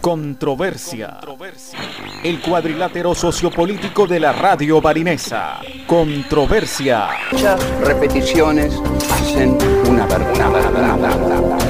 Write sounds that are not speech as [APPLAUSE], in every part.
Controversia. El cuadrilátero sociopolítico de la radio barinesa. Controversia. Muchas repeticiones hacen una verdad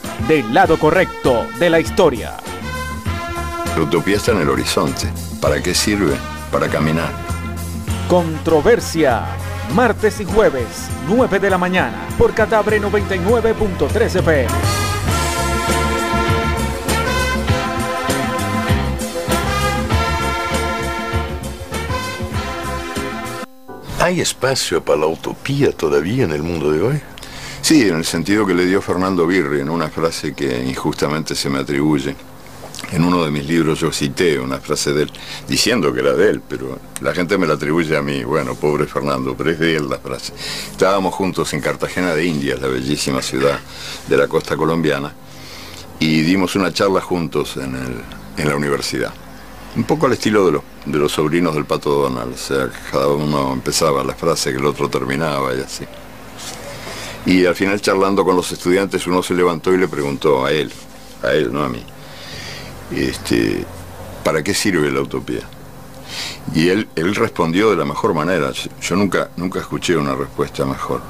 del lado correcto de la historia. La utopía está en el horizonte. ¿Para qué sirve? Para caminar. Controversia. Martes y jueves, 9 de la mañana, por Catabre 99.3 FM. ¿Hay espacio para la utopía todavía en el mundo de hoy? Sí, en el sentido que le dio Fernando Birri en una frase que injustamente se me atribuye. En uno de mis libros yo cité una frase de él, diciendo que era de él, pero la gente me la atribuye a mí. Bueno, pobre Fernando, pero es de él la frase. Estábamos juntos en Cartagena de Indias, la bellísima ciudad de la costa colombiana, y dimos una charla juntos en, la universidad. Un poco al estilo de los, de los sobrinos del Pato Donald, o sea, cada uno empezaba la frase que el otro terminaba y así. Y al final charlando con los estudiantes uno se levantó y le preguntó a él, a él, no a mí, este, ¿para qué sirve la utopía? Y él, respondió de la mejor manera, yo nunca, nunca escuché una respuesta mejor.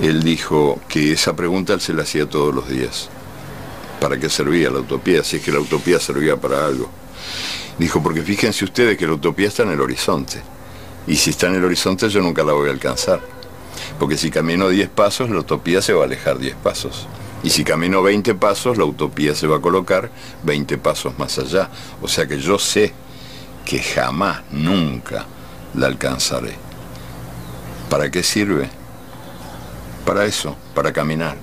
Él dijo que esa pregunta él se la hacía todos los días. ¿Para qué servía la utopía? Si es que la utopía servía para algo. Dijo, porque fíjense ustedes que la utopía está en el horizonte. Y si está en el horizonte yo nunca la voy a alcanzar. Porque si camino 10 pasos, la utopía se va a alejar 10 pasos. Y si camino 20 pasos, la utopía se va a colocar 20 pasos más allá. O sea que yo sé que jamás, nunca la alcanzaré. ¿Para qué sirve? Para eso, para caminar.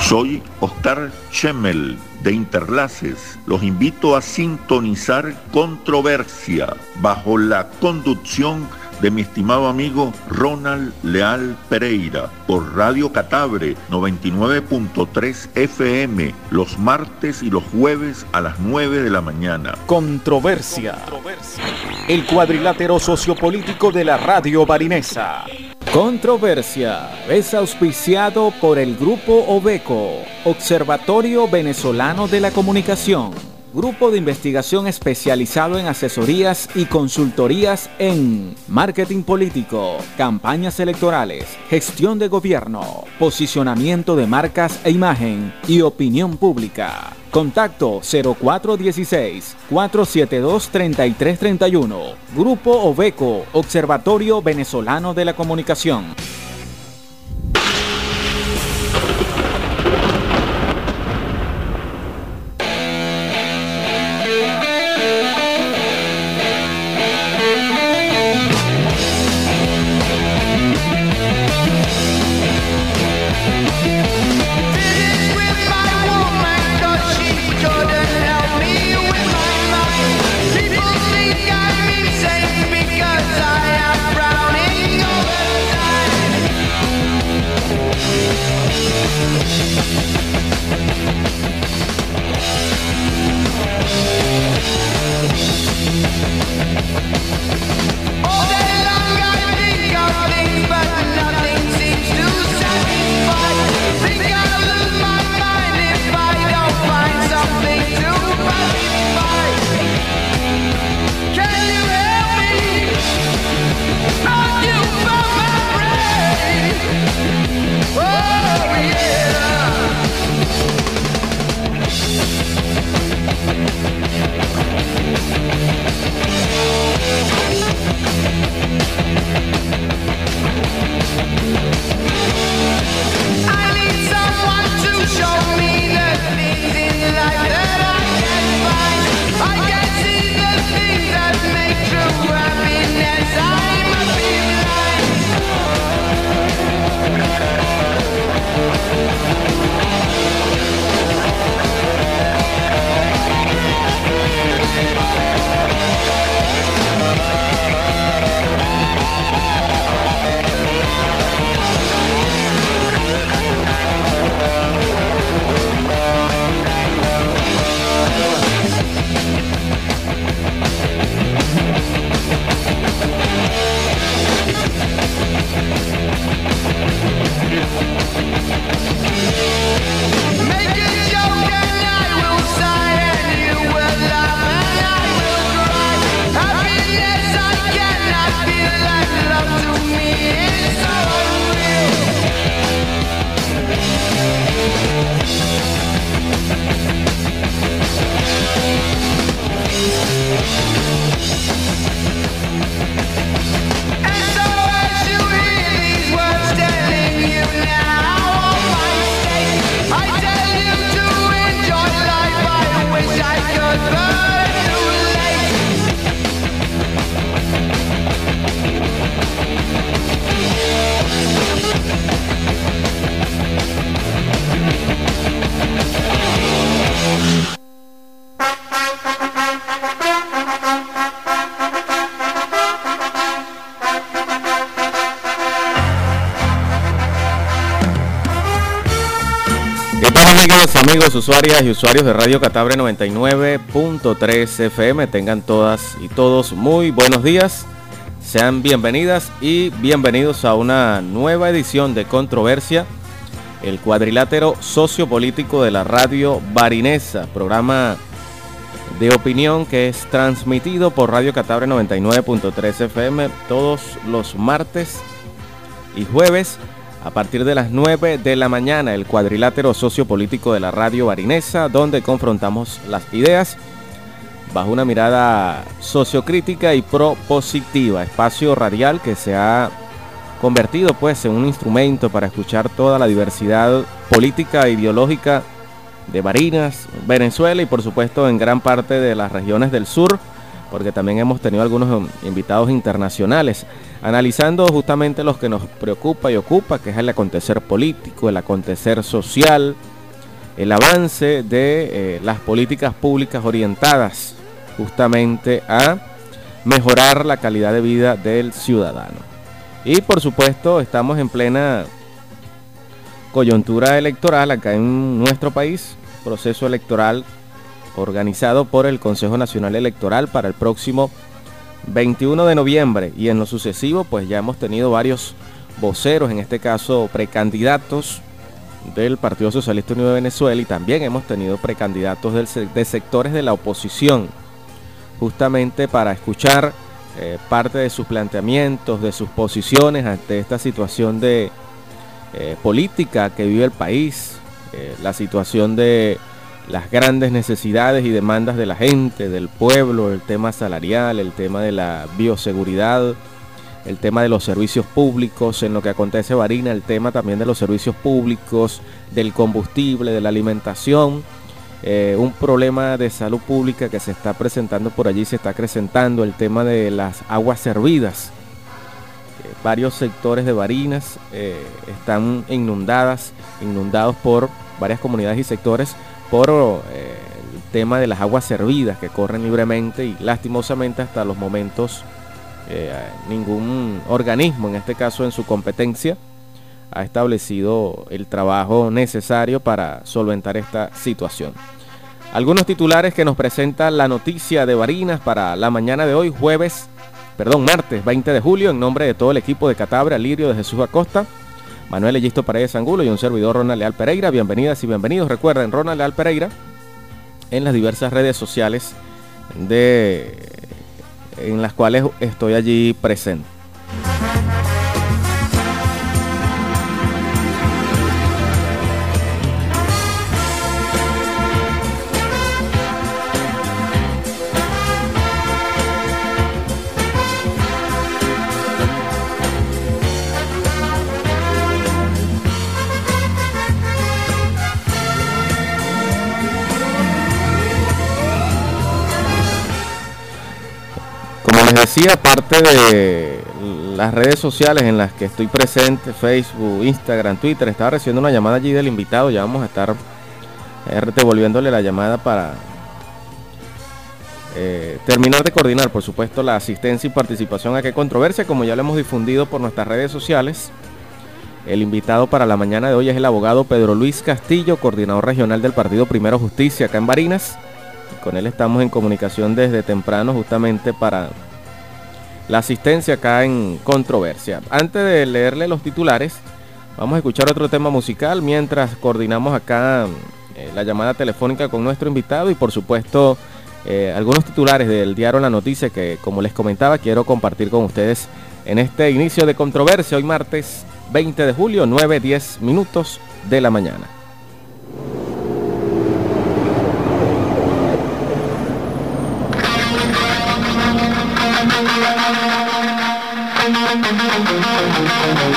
Soy Oscar Schemmel de Interlaces. Los invito a sintonizar Controversia bajo la conducción mi estimado amigo Ronald Leal Pereira por Radio Catabre 99.3 FM los martes y los jueves a las 9 de la mañana. Controversia. El cuadrilátero sociopolítico de la radio barinesa. Controversia es auspiciado por el Grupo Obeco, Observatorio Venezolano de la Comunicación grupo de investigación especializado en asesorías y consultorías en marketing político, campañas electorales, gestión de gobierno, posicionamiento de marcas e imagen y opinión pública. Contacto 0416-472-3331. Grupo Obeco, Observatorio Venezolano de la Comunicación. Amigos, usuarias y usuarios de Radio Catabre 99.3 FM, tengan todas y todos muy buenos días. Sean bienvenidas y bienvenidos a una nueva edición de Controversia, el cuadrilátero sociopolítico de la radio barinesa, programa de opinión que es transmitido por Radio Catabre 99.3 FM todos los martes y jueves a partir de las 9 de la mañana, el cuadrilátero sociopolítico de la radio barinesa, donde confrontamos las ideas bajo una mirada sociocrítica y propositiva, espacio radial que se ha convertido pues en un instrumento para escuchar toda la diversidad política e ideológica de Barinas, Venezuela y por supuesto en gran parte de las regiones del sur, porque también hemos tenido algunos invitados internacionales analizando justamente los que nos preocupa y ocupa, que es el acontecer político, el acontecer social, el avance de eh, las políticas públicas orientadas justamente a mejorar la calidad de vida del ciudadano. Y por supuesto estamos en plena coyuntura electoral acá en nuestro país, proceso electoral organizado por el Consejo Nacional Electoral para el próximo 21 de noviembre. Y en lo sucesivo pues ya hemos tenido varios voceros, en este caso precandidatos del Partido Socialista Unido de Venezuela y también hemos tenido precandidatos de sectores de la oposición, justamente para escuchar eh, parte de sus planteamientos, de sus posiciones ante esta situación de eh, política que vive el país, eh, la situación de las grandes necesidades y demandas de la gente, del pueblo, el tema salarial, el tema de la bioseguridad, el tema de los servicios públicos, en lo que acontece Varina, el tema también de los servicios públicos, del combustible, de la alimentación, eh, un problema de salud pública que se está presentando por allí, se está acrecentando el tema de las aguas servidas. Eh, varios sectores de Barinas eh, están inundadas, inundados por varias comunidades y sectores por eh, el tema de las aguas servidas que corren libremente y lastimosamente hasta los momentos eh, ningún organismo, en este caso en su competencia, ha establecido el trabajo necesario para solventar esta situación. Algunos titulares que nos presenta la noticia de Barinas para la mañana de hoy, jueves, perdón, martes 20 de julio, en nombre de todo el equipo de Catabra, Lirio de Jesús Acosta. Manuel Egisto Paredes Angulo y un servidor Ronald Leal Pereira. Bienvenidas y bienvenidos. Recuerden, Ronald Leal Pereira en las diversas redes sociales de, en las cuales estoy allí presente. Decía, parte de las redes sociales en las que estoy presente, Facebook, Instagram, Twitter, estaba recibiendo una llamada allí del invitado, ya vamos a estar eh, devolviéndole la llamada para eh, terminar de coordinar, por supuesto, la asistencia y participación a qué controversia, como ya lo hemos difundido por nuestras redes sociales. El invitado para la mañana de hoy es el abogado Pedro Luis Castillo, coordinador regional del Partido Primero Justicia acá en Barinas. Con él estamos en comunicación desde temprano justamente para la asistencia acá en controversia. Antes de leerle los titulares, vamos a escuchar otro tema musical mientras coordinamos acá eh, la llamada telefónica con nuestro invitado y por supuesto eh, algunos titulares del diario La Noticia que como les comentaba quiero compartir con ustedes en este inicio de controversia hoy martes 20 de julio 9-10 minutos de la mañana. Welcome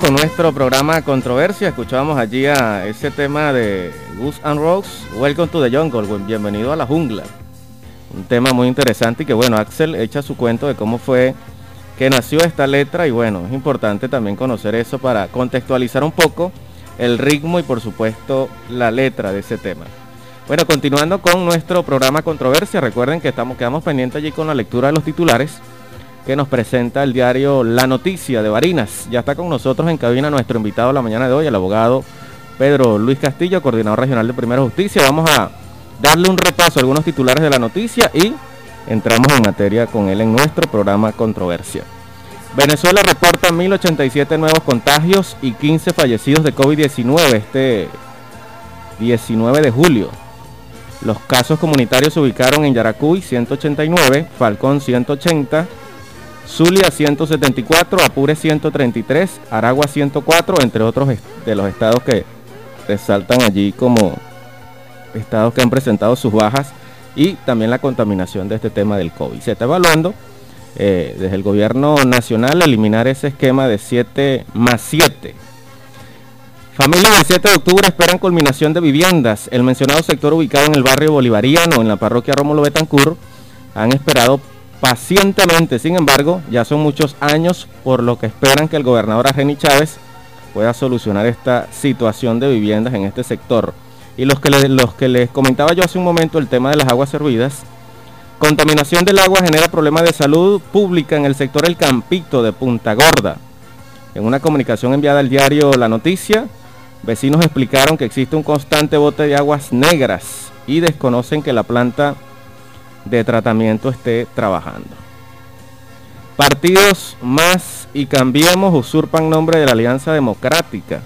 con nuestro programa Controversia. Escuchábamos allí a ese tema de Goose and Rose, Welcome to the Jungle, bienvenido a la jungla. Un tema muy interesante y que bueno, Axel echa su cuento de cómo fue que nació esta letra y bueno, es importante también conocer eso para contextualizar un poco el ritmo y por supuesto la letra de ese tema. Bueno, continuando con nuestro programa Controversia, recuerden que estamos, quedamos pendientes allí con la lectura de los titulares que nos presenta el diario La Noticia de Barinas. Ya está con nosotros en cabina nuestro invitado la mañana de hoy, el abogado Pedro Luis Castillo, coordinador regional de Primera Justicia. Vamos a darle un repaso a algunos titulares de la noticia y entramos en materia con él en nuestro programa Controversia. Venezuela reporta 1087 nuevos contagios y 15 fallecidos de COVID-19 este 19 de julio. Los casos comunitarios se ubicaron en Yaracuy 189, Falcón 180, Zulia 174, Apure 133, Aragua 104, entre otros de los estados que resaltan allí como estados que han presentado sus bajas y también la contaminación de este tema del COVID. Se está evaluando eh, desde el gobierno nacional eliminar ese esquema de 7 más 7. Familias del 7 de octubre esperan culminación de viviendas. El mencionado sector ubicado en el barrio bolivariano, en la parroquia Rómulo Betancur, han esperado pacientemente. Sin embargo, ya son muchos años por lo que esperan que el gobernador Argeni Chávez pueda solucionar esta situación de viviendas en este sector. Y los que, los que les comentaba yo hace un momento, el tema de las aguas servidas. Contaminación del agua genera problemas de salud pública en el sector El Campito de Punta Gorda. En una comunicación enviada al diario La Noticia, vecinos explicaron que existe un constante bote de aguas negras y desconocen que la planta de tratamiento esté trabajando. Partidos más y cambiemos usurpan nombre de la Alianza Democrática.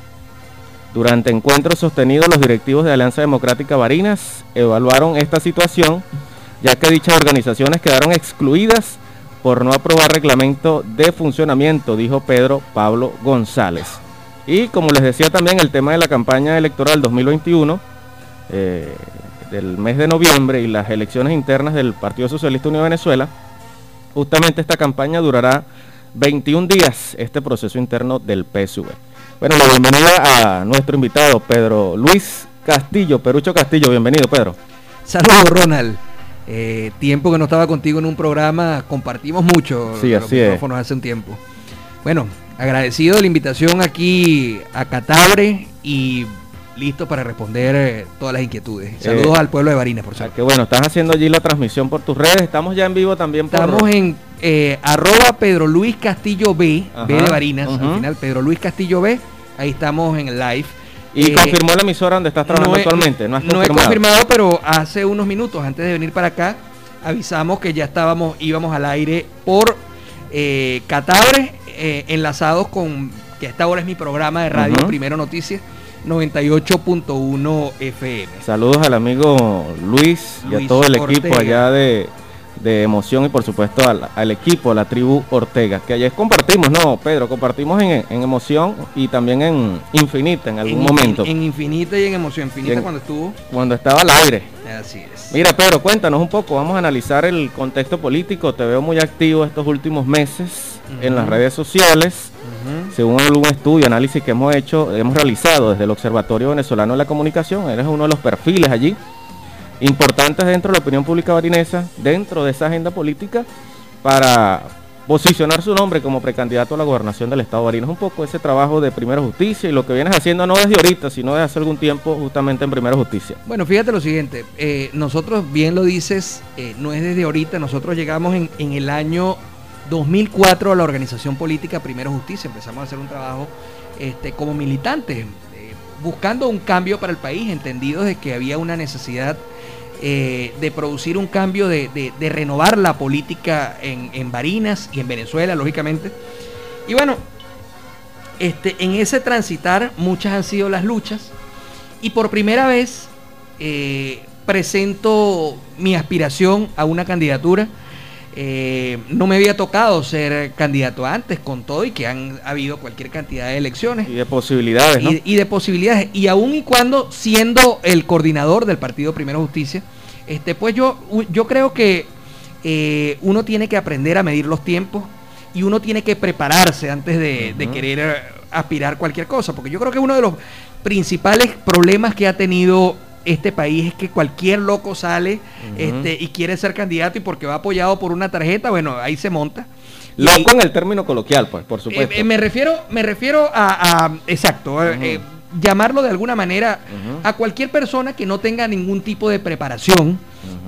Durante encuentros sostenidos, los directivos de Alianza Democrática Barinas evaluaron esta situación, ya que dichas organizaciones quedaron excluidas por no aprobar reglamento de funcionamiento, dijo Pedro Pablo González. Y como les decía también, el tema de la campaña electoral 2021, eh, del mes de noviembre y las elecciones internas del Partido Socialista Unido de Venezuela, justamente esta campaña durará 21 días, este proceso interno del PSV. Bueno, la bienvenida a nuestro invitado, Pedro Luis Castillo, Perucho Castillo, bienvenido, Pedro. Saludos, Ronald. Eh, tiempo que no estaba contigo en un programa, compartimos mucho sí, los micrófonos hace un tiempo. Bueno, agradecido de la invitación aquí a Catabre y listo para responder eh, todas las inquietudes. Eh, Saludos al pueblo de Barinas, por cierto. Que bueno, estás haciendo allí la transmisión por tus redes. Estamos ya en vivo también por... Estamos en eh, arroba Pedro Luis Castillo B, B de Barinas, al final Pedro Luis Castillo B. Ahí estamos en el live. ¿Y confirmó la emisora donde estás trabajando actualmente? No, no he confirmado, pero hace unos minutos antes de venir para acá avisamos que ya estábamos, íbamos al aire por Catabre, enlazados con, que esta hora es mi programa de radio, Primero Noticias 98.1 FM. Saludos al amigo Luis, y a todo el equipo allá de, Emoción y por supuesto al, equipo, a la tribu Ortega, que ayer compartimos, no, Pedro, compartimos en, Emoción y también en Infinita en algún momento. En, Infinita y en Emoción, Infinita cuando estuvo. Cuando estaba al aire. Así es. Mira, Pedro, cuéntanos un poco, vamos a analizar el contexto político, te veo muy activo estos últimos meses en las redes sociales según algún estudio, análisis que hemos hecho, hemos realizado desde el Observatorio Venezolano de la Comunicación, eres uno de los perfiles allí importantes dentro de la opinión pública barinesa, dentro de esa agenda política, para posicionar su nombre como precandidato a la gobernación del Estado de Barinas. Un poco ese trabajo de Primera Justicia y lo que vienes haciendo no desde ahorita, sino desde hace algún tiempo justamente en Primera Justicia. Bueno, fíjate lo siguiente, eh, nosotros, bien lo dices, eh, no es desde ahorita, nosotros llegamos en, en el año 2004 a la organización política Primero Justicia. Empezamos a hacer un trabajo este, como militantes, eh, buscando un cambio para el país, entendidos de que había una necesidad eh, de producir un cambio, de, renovar la política en, Barinas y en Venezuela, lógicamente. Y bueno, este, en ese transitar muchas han sido las luchas y por primera vez eh, presento mi aspiración a una candidatura eh, no me había tocado ser candidato antes con todo y que han habido cualquier cantidad de elecciones. Y de posibilidades, Y, de posibilidades. Y aún y cuando siendo el coordinador del Partido Primero Justicia, este, pues yo, yo creo que eh, uno tiene que aprender a medir los tiempos y uno tiene que prepararse antes de, querer aspirar cualquier cosa, porque yo creo que uno de los principales problemas que ha tenido este país es que cualquier loco sale este, y quiere ser candidato y porque va apoyado por una tarjeta, bueno, ahí se monta. Loco en el término coloquial, pues, por supuesto. Eh, eh, me refiero, me refiero a, exacto, eh, llamarlo de alguna manera a cualquier persona que no tenga ningún tipo de preparación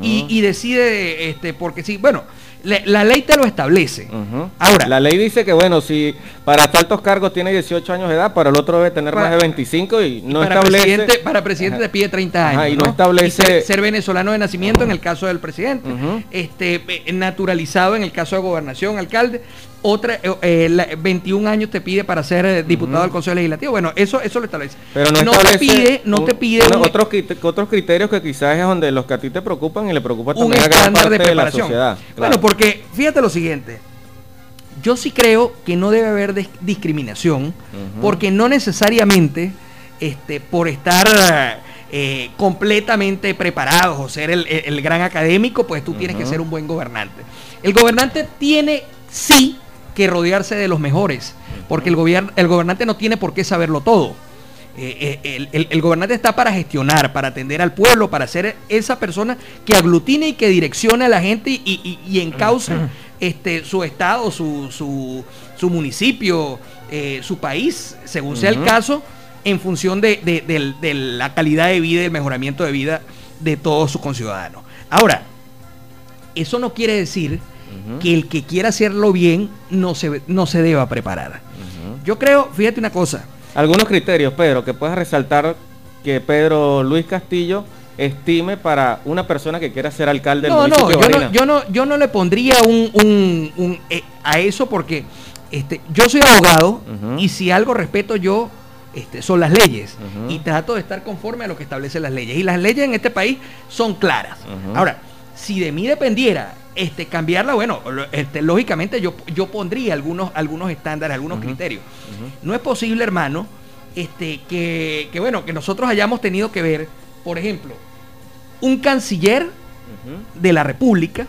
y, y, decide, este, porque sí, bueno, la ley te lo establece. Ahora. La ley dice que, bueno, si para altos cargos tiene 18 años de edad, para el otro debe tener más de 25 y no para establece. Presidente, para presidente te pide 30 años. y no, establece. ser, venezolano de nacimiento en el caso del presidente. este eh, Naturalizado en el caso de gobernación, alcalde otra, eh, 21 eh, años te pide para ser eh, diputado del Consejo Legislativo. Bueno, eso, eso lo establece. Pero no, te pide, no te pide otros, otros criterios que quizás es donde los que a ti te preocupan y le preocupa también a gran parte de, preparación. la sociedad. Bueno, porque fíjate lo siguiente. Yo sí creo que no debe haber discriminación, porque no necesariamente este, por estar eh, completamente preparados o ser el, gran académico, pues tú tienes que ser un buen gobernante. El gobernante tiene sí que rodearse de los mejores, porque el, gobierno, el gobernante no tiene por qué saberlo todo. Eh, eh, el, gobernante está para gestionar, para atender al pueblo, para ser esa persona que aglutine y que direccione a la gente y, y, encauce este, su estado, su, su, municipio, eh, su país, según sea el caso, en función de, de, la calidad de vida y el mejoramiento de vida de todos sus conciudadanos. Ahora, eso no quiere decir que el que quiera hacerlo bien no se, no se deba preparar. Yo creo, fíjate una cosa. Algunos criterios, Pedro, que puedas resaltar que Pedro Luis Castillo estime para una persona que quiera ser alcalde del municipio no, yo no, yo no, yo no le pondría un, un, eh, a eso porque este, yo soy abogado y si algo respeto yo este, son las leyes y trato de estar conforme a lo que establecen las leyes. Y las leyes en este país son claras. Ahora, si de mí dependiera este, cambiarla, bueno, este, lógicamente yo, yo pondría algunos, algunos estándares, algunos criterios. No es posible, hermano, este, que, bueno, que nosotros hayamos tenido que ver, por ejemplo, un canciller de la República,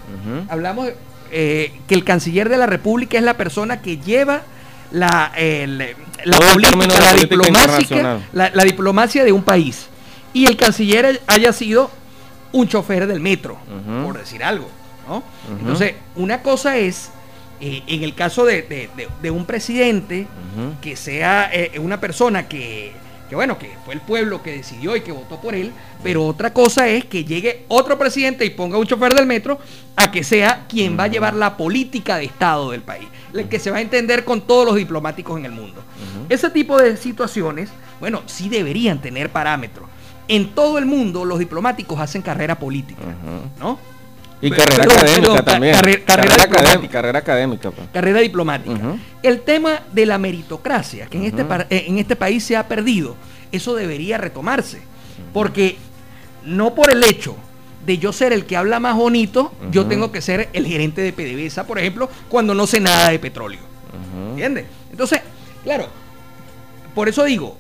hablamos eh, que el canciller de la República es la persona que lleva la, la, política, la, diplomacia, la, diplomacia de un país. Y el canciller haya sido un chofer del metro, por decir algo. Entonces, una cosa es, eh, en el caso de, un presidente, que sea eh, una persona que, bueno, que fue el pueblo que decidió y que votó por él, pero otra cosa es que llegue otro presidente y ponga un chofer del metro a que sea quien va a llevar la política de Estado del país, el que se va a entender con todos los diplomáticos en el mundo. Ese tipo de situaciones, bueno, sí deberían tener parámetros. En todo el mundo los diplomáticos hacen carrera política, ¿no? Y carrera académica también. carrera, académica. Carrera académica. Pues. Carrera diplomática. El tema de la meritocracia, que en, este, eh, en este país se ha perdido, eso debería retomarse. Porque no por el hecho de yo ser el que habla más bonito, yo tengo que ser el gerente de PDVSA, por ejemplo, cuando no sé nada de petróleo. ¿Entiendes? Entonces, claro, por eso digo,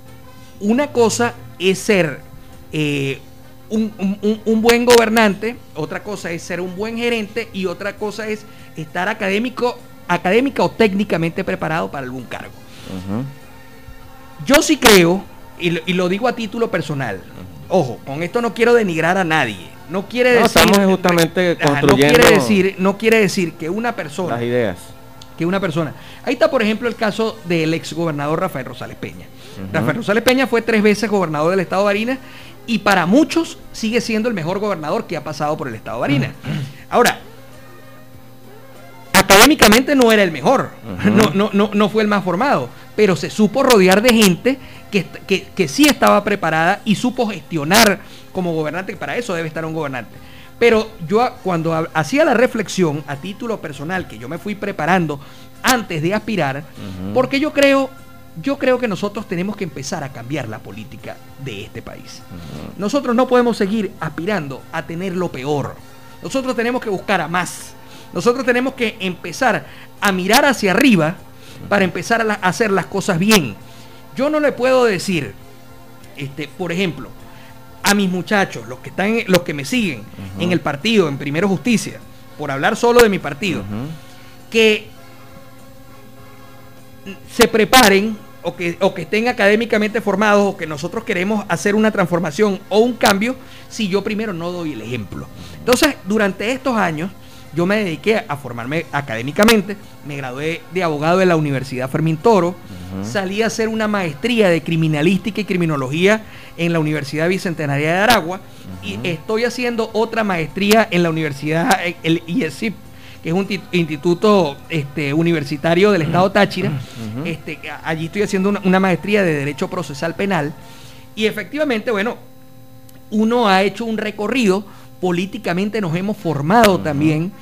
una cosa es ser eh, un, buen gobernante, otra cosa es ser un buen gerente y otra cosa es estar académico, académica o técnicamente preparado para algún cargo. Yo sí creo, y lo, digo a título personal, ojo, con esto no quiero denigrar a nadie. No quiere decir. Estamos justamente construyendo. No quiere decir, no quiere decir que una persona. Las ideas. Que una persona. Ahí está, por ejemplo, el caso del ex gobernador Rafael Rosales Peña. Rafael Rosales Peña fue tres veces gobernador del estado de Barinas y para muchos sigue siendo el mejor gobernador que ha pasado por el estado de Barinas. Ahora, académicamente no era el mejor, no, no, no, fue el más formado, pero se supo rodear de gente que, que, sí estaba preparada y supo gestionar como gobernante, que para eso debe estar un gobernante. Pero yo cuando hacía la reflexión a título personal, que yo me fui preparando antes de aspirar, porque yo creo yo creo que nosotros tenemos que empezar a cambiar la política de este país. Nosotros no podemos seguir aspirando a tener lo peor. Nosotros tenemos que buscar a más. Nosotros tenemos que empezar a mirar hacia arriba para empezar a, hacer las cosas bien. Yo no le puedo decir, este, por ejemplo, a mis muchachos, los que están, los que me siguen en el partido, en Primero Justicia, por hablar solo de mi partido, que se preparen o que, o que estén académicamente formados o que nosotros queremos hacer una transformación o un cambio si yo primero no doy el ejemplo. Entonces, durante estos años, yo me dediqué a formarme académicamente, me gradué de abogado de la Universidad Fermín Toro, salí a hacer una maestría de criminalística y criminología en la Universidad Bicentenaria de Aragua y estoy haciendo otra maestría en la Universidad, el IESIP, que es un instituto este, universitario del Estado Táchira. este, allí estoy haciendo una, una maestría de Derecho Procesal Penal y efectivamente, bueno, uno ha hecho un recorrido, políticamente nos hemos formado también.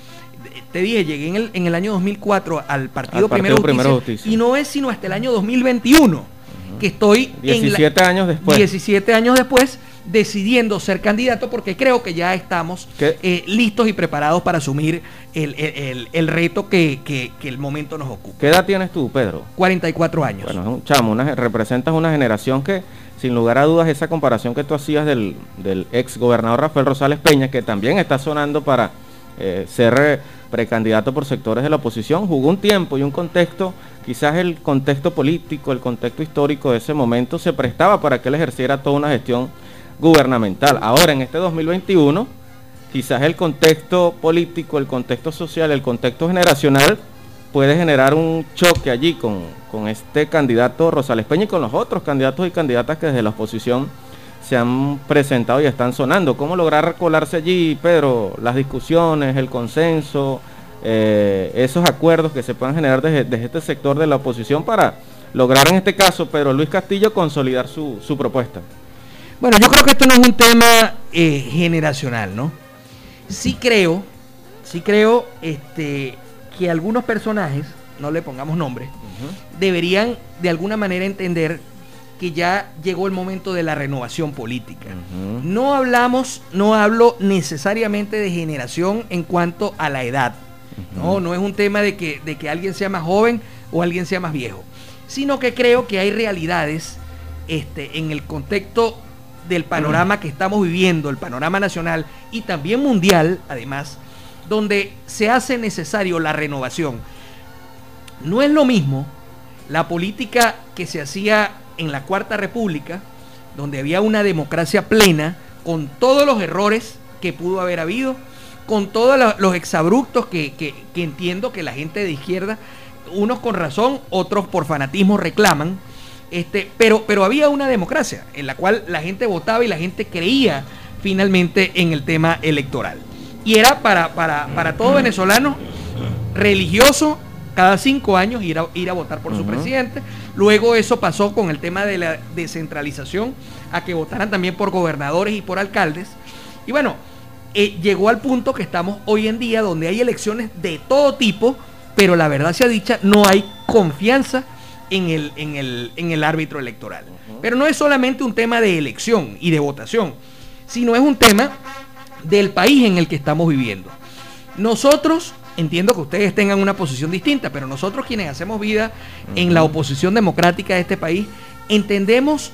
Te dije, llegué en el, en el año 2004 al Partido, Al Partido Primero, Primero Justicia, y no es sino hasta el año 2021 que estoy en 17 la- años después. 17 años después decidiendo ser candidato porque creo que ya estamos eh, listos y preparados para asumir el, el- el- el reto que, que- que el momento nos ocupa. ¿Qué edad tienes tú, Pedro? 44 años. Bueno, es un chamo, una, representas una generación que, sin lugar a dudas, esa comparación que tú hacías del, del ex gobernador Rafael Rosales Peña, que también está sonando para eh, ser eh, precandidato por sectores de la oposición, jugó un tiempo y un contexto, quizás el contexto político, el contexto histórico de ese momento se prestaba para que él ejerciera toda una gestión gubernamental. Ahora, en este 2021, quizás el contexto político, el contexto social, el contexto generacional puede generar un choque allí con, con este candidato Rosales Peña y con los otros candidatos y candidatas que desde la oposición se han presentado y están sonando. ¿Cómo lograr colarse allí, Pedro? Las discusiones, el consenso, eh, esos acuerdos que se puedan generar desde, desde este sector de la oposición para lograr en este caso, Pedro Luis Castillo, consolidar su, su propuesta. Bueno, yo creo que esto no es un tema eh, generacional, ¿no? Sí creo, sí creo este, que algunos personajes, no le pongamos nombre, deberían de alguna manera entender que ya llegó el momento de la renovación política. No hablamos, no hablo necesariamente de generación en cuanto a la edad. No, no es un tema de que, de que alguien sea más joven o alguien sea más viejo, sino que creo que hay realidades este, en el contexto del panorama que estamos viviendo, el panorama nacional y también mundial, además, donde se hace necesario la renovación. No es lo mismo la política que se hacía en la Cuarta República, donde había una democracia plena, con todos los errores que pudo haber habido, con todos lo- los exabruptos que, que- que entiendo que la gente de izquierda, unos con razón, otros por fanatismo reclaman, este, pero, pero había una democracia en la cual la gente votaba y la gente creía finalmente en el tema electoral. Y era para, para, para todo venezolano religioso cada cinco años ir a, ir a votar por su presidente. Luego eso pasó con el tema de la descentralización, a que votaran también por gobernadores y por alcaldes. Y bueno, eh, llegó al punto que estamos hoy en día donde hay elecciones de todo tipo, pero la verdad sea dicha, no hay confianza en el, en el, en el árbitro electoral. Pero no es solamente un tema de elección y de votación, sino es un tema del país en el que estamos viviendo. Nosotros, entiendo que ustedes tengan una posición distinta, pero nosotros quienes hacemos vida en la oposición democrática de este país, entendemos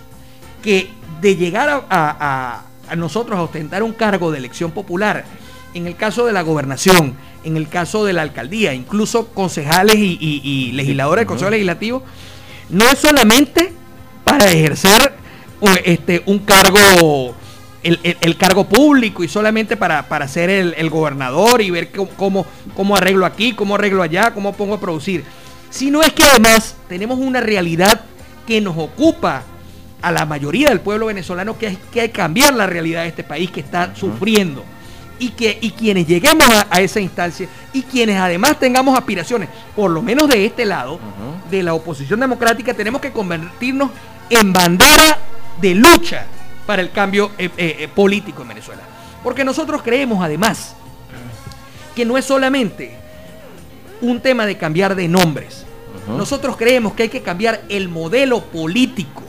que de llegar a, a- a- a nosotros a ostentar un cargo de elección popular, en el caso de la gobernación, en el caso de la alcaldía, incluso concejales y, y- y legisladores del Consejo Legislativo, no es solamente para ejercer este, un cargo, el, el- el cargo público y solamente para, para ser el, el gobernador y ver cómo, cómo, arreglo aquí, cómo arreglo allá, cómo pongo a producir, sino es que además tenemos una realidad que nos ocupa a la mayoría del pueblo venezolano que hay que hay que cambiar la realidad de este país que está sufriendo y que y quienes lleguemos a, a esa instancia y quienes además tengamos aspiraciones, por lo menos de este lado, de la oposición democrática, tenemos que convertirnos en bandera de lucha para el cambio eh, eh, eh, político en Venezuela. Porque nosotros creemos además que no es solamente un tema de cambiar de nombres. Nosotros creemos que hay que cambiar el modelo político.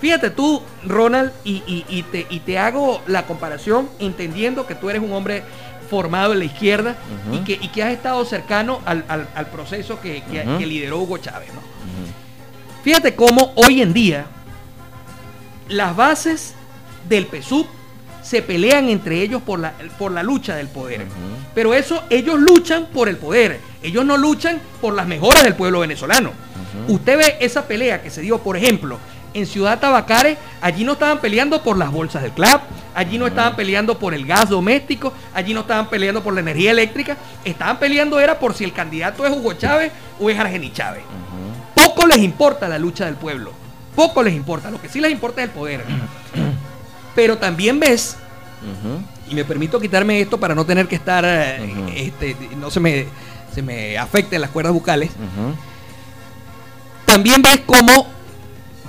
Fíjate tú, Ronald, y, y- y te, y te hago la comparación entendiendo que tú eres un hombre formado en la izquierda y, que, y que has estado cercano al, al- al proceso que, que- Ujú. que lideró Hugo Chávez. ¿no? Fíjate cómo hoy en día las bases del PSUV se pelean entre ellos por la, por la lucha del poder. Pero eso, ellos luchan por el poder. Ellos no luchan por las mejoras del pueblo venezolano. Usted ve esa pelea que se dio, por ejemplo, en Ciudad Tabacare, allí no estaban peleando por las bolsas del club, allí no estaban peleando por el gas doméstico, allí no estaban peleando por la energía eléctrica, estaban peleando era por si el candidato es Hugo Chávez o es Argeni Chávez. Poco les importa la lucha del pueblo, poco les importa, lo que sí les importa es el poder. [COUGHS] Pero también ves, y me permito quitarme esto para no tener que estar, eh, este, no se me, se me afecten las cuerdas bucales, también ves como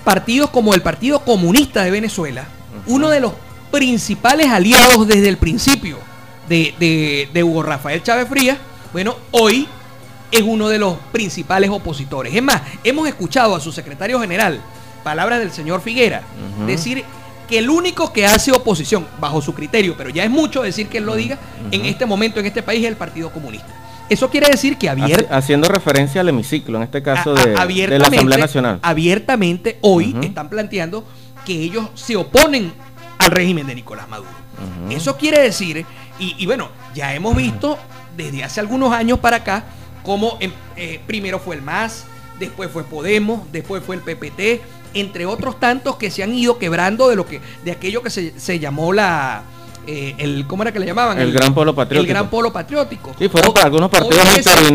partidos como el Partido Comunista de Venezuela, uno de los principales aliados desde el principio de, Hugo Rafael Chávez Frías, bueno, hoy es uno de los principales opositores. Es más, hemos escuchado a su secretario general, palabras del señor Figuera, decir que el único que hace oposición, bajo su criterio, pero ya es mucho decir que él lo diga, en este momento en este país es el Partido Comunista. Eso quiere decir que abiertamente... Haciendo referencia al hemiciclo, en este caso de, la Asamblea Nacional. Abiertamente hoy están planteando que ellos se oponen al régimen de Nicolás Maduro. Eso quiere decir, y, bueno, ya hemos visto desde hace algunos años para acá cómo em, eh, primero fue el MAS, después fue Podemos, después fue el PPT, entre otros tantos que se han ido quebrando de lo que de aquello que se llamó la eh, el ¿cómo era que le llamaban? El, Gran Polo Patriótico. El Gran Polo Patriótico. Sí, fueron para algunos partidos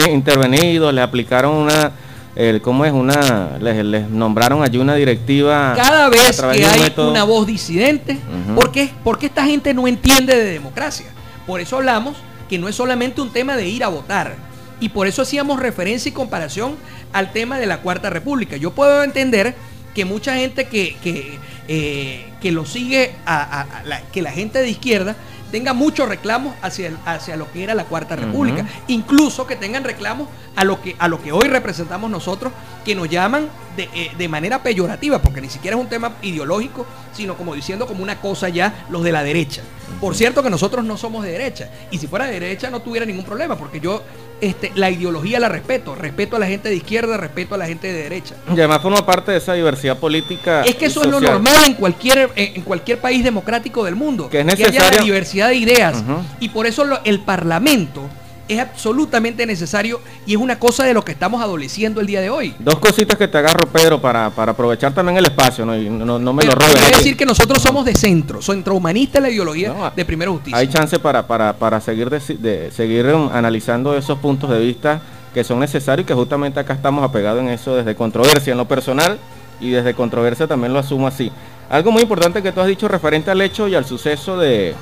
intervenidos, le aplicaron una el, ¿cómo es? una les, nombraron allí una directiva cada vez que hay una voz disidente ¿por, qué? porque esta gente no entiende de democracia por eso hablamos que no es solamente un tema de ir a votar y por eso hacíamos referencia y comparación al tema de la cuarta república yo puedo entender que mucha gente que, que eh, que lo sigue, a, la, que la gente de izquierda tenga muchos reclamos hacia, hacia lo que era la Cuarta República. Incluso que tengan reclamos a lo que, a lo que hoy representamos nosotros, que nos llaman de, eh, de, manera peyorativa, porque ni siquiera es un tema ideológico, sino como diciendo como una cosa ya los de la derecha. Por cierto que nosotros no somos de derecha, y si fuera de derecha no tuviera ningún problema, porque yo este, la ideología la respeto, respeto a la gente de izquierda, respeto a la gente de derecha. Y además forma parte de esa diversidad política. Es que eso es lo normal en cualquier, en cualquier país democrático del mundo. Que, es necesario... haya diversidad de ideas. Y por eso el Parlamento es absolutamente necesario y es una cosa de lo que estamos adoleciendo el día de hoy. Dos cositas que te agarro, Pedro, para, aprovechar también el espacio, ¿no? Y no, me lo robes. Quiero decir que nosotros somos de centro, centro humanista en la ideología de primera justicia. Hay chance para, para, seguir, de, seguir analizando esos puntos de vista que son necesarios y que justamente acá estamos apegados en eso desde controversia en lo personal y desde controversia también lo asumo así. Algo muy importante que tú has dicho referente al hecho y al suceso de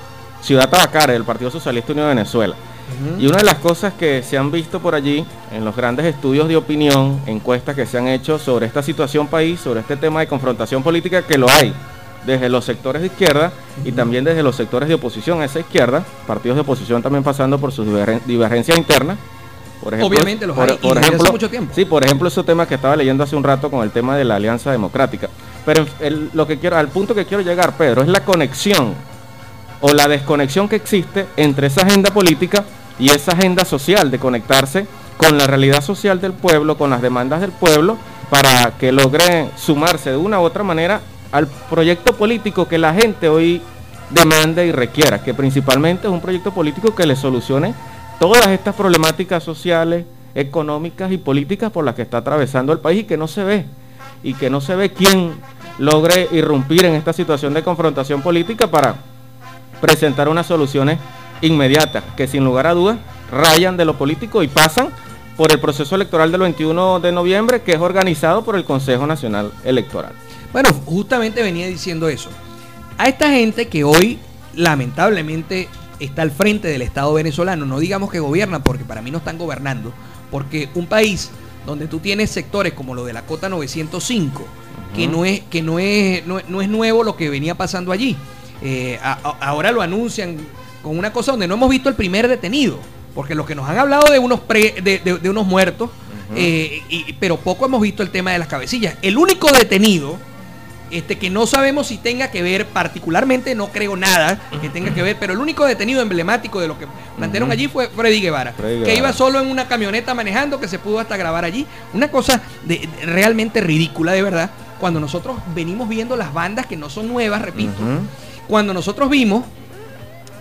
Ciudad Tabacare, del Partido Socialista Unido de Venezuela. Y una de las cosas que se han visto por allí, en los grandes estudios de opinión, encuestas que se han hecho sobre esta situación país, sobre este tema de confrontación política, que lo hay desde los sectores de izquierda y también desde los sectores de oposición a esa izquierda, partidos de oposición también pasando por sus divergencias internas. Por ejemplo, Obviamente los hay, por, ejemplo, mucho tiempo. Sí, por ejemplo, ese tema que estaba leyendo hace un rato con el tema de la Alianza Democrática. Pero lo que quiero, al punto que quiero llegar, Pedro, es la conexión o la desconexión que existe entre esa agenda política y esa agenda social de conectarse con la realidad social del pueblo, con las demandas del pueblo, para que logre sumarse de una u otra manera al proyecto político que la gente hoy demanda y requiera, que principalmente es un proyecto político que le solucione todas estas problemáticas sociales, económicas y políticas por las que está atravesando el país y que no se ve, y que no se ve quién logre irrumpir en esta situación de confrontación política para presentar unas soluciones inmediatas que sin lugar a dudas rayan de lo político y pasan por el proceso electoral del 21 de noviembre que es organizado por el Consejo Nacional Electoral. Bueno, justamente venía diciendo eso. A esta gente que hoy lamentablemente está al frente del Estado venezolano, no digamos que gobiernan porque para mí no están gobernando, porque un país donde tú tienes sectores como lo de la cota 905, que no es que no es no, es nuevo lo que venía pasando allí. Eh, ahora lo anuncian con una cosa donde no hemos visto el primer detenido, porque los que nos han hablado de unos, de, unos muertos, eh, pero poco hemos visto el tema de las cabecillas. El único detenido, este, que no sabemos si tenga que ver, particularmente no creo nada que tenga que ver, pero el único detenido emblemático de lo que plantearon allí fue Freddy Guevara, que iba solo en una camioneta manejando, que se pudo hasta grabar allí. Una cosa de, realmente ridícula, de verdad, cuando nosotros venimos viendo las bandas que no son nuevas, repito, cuando nosotros vimos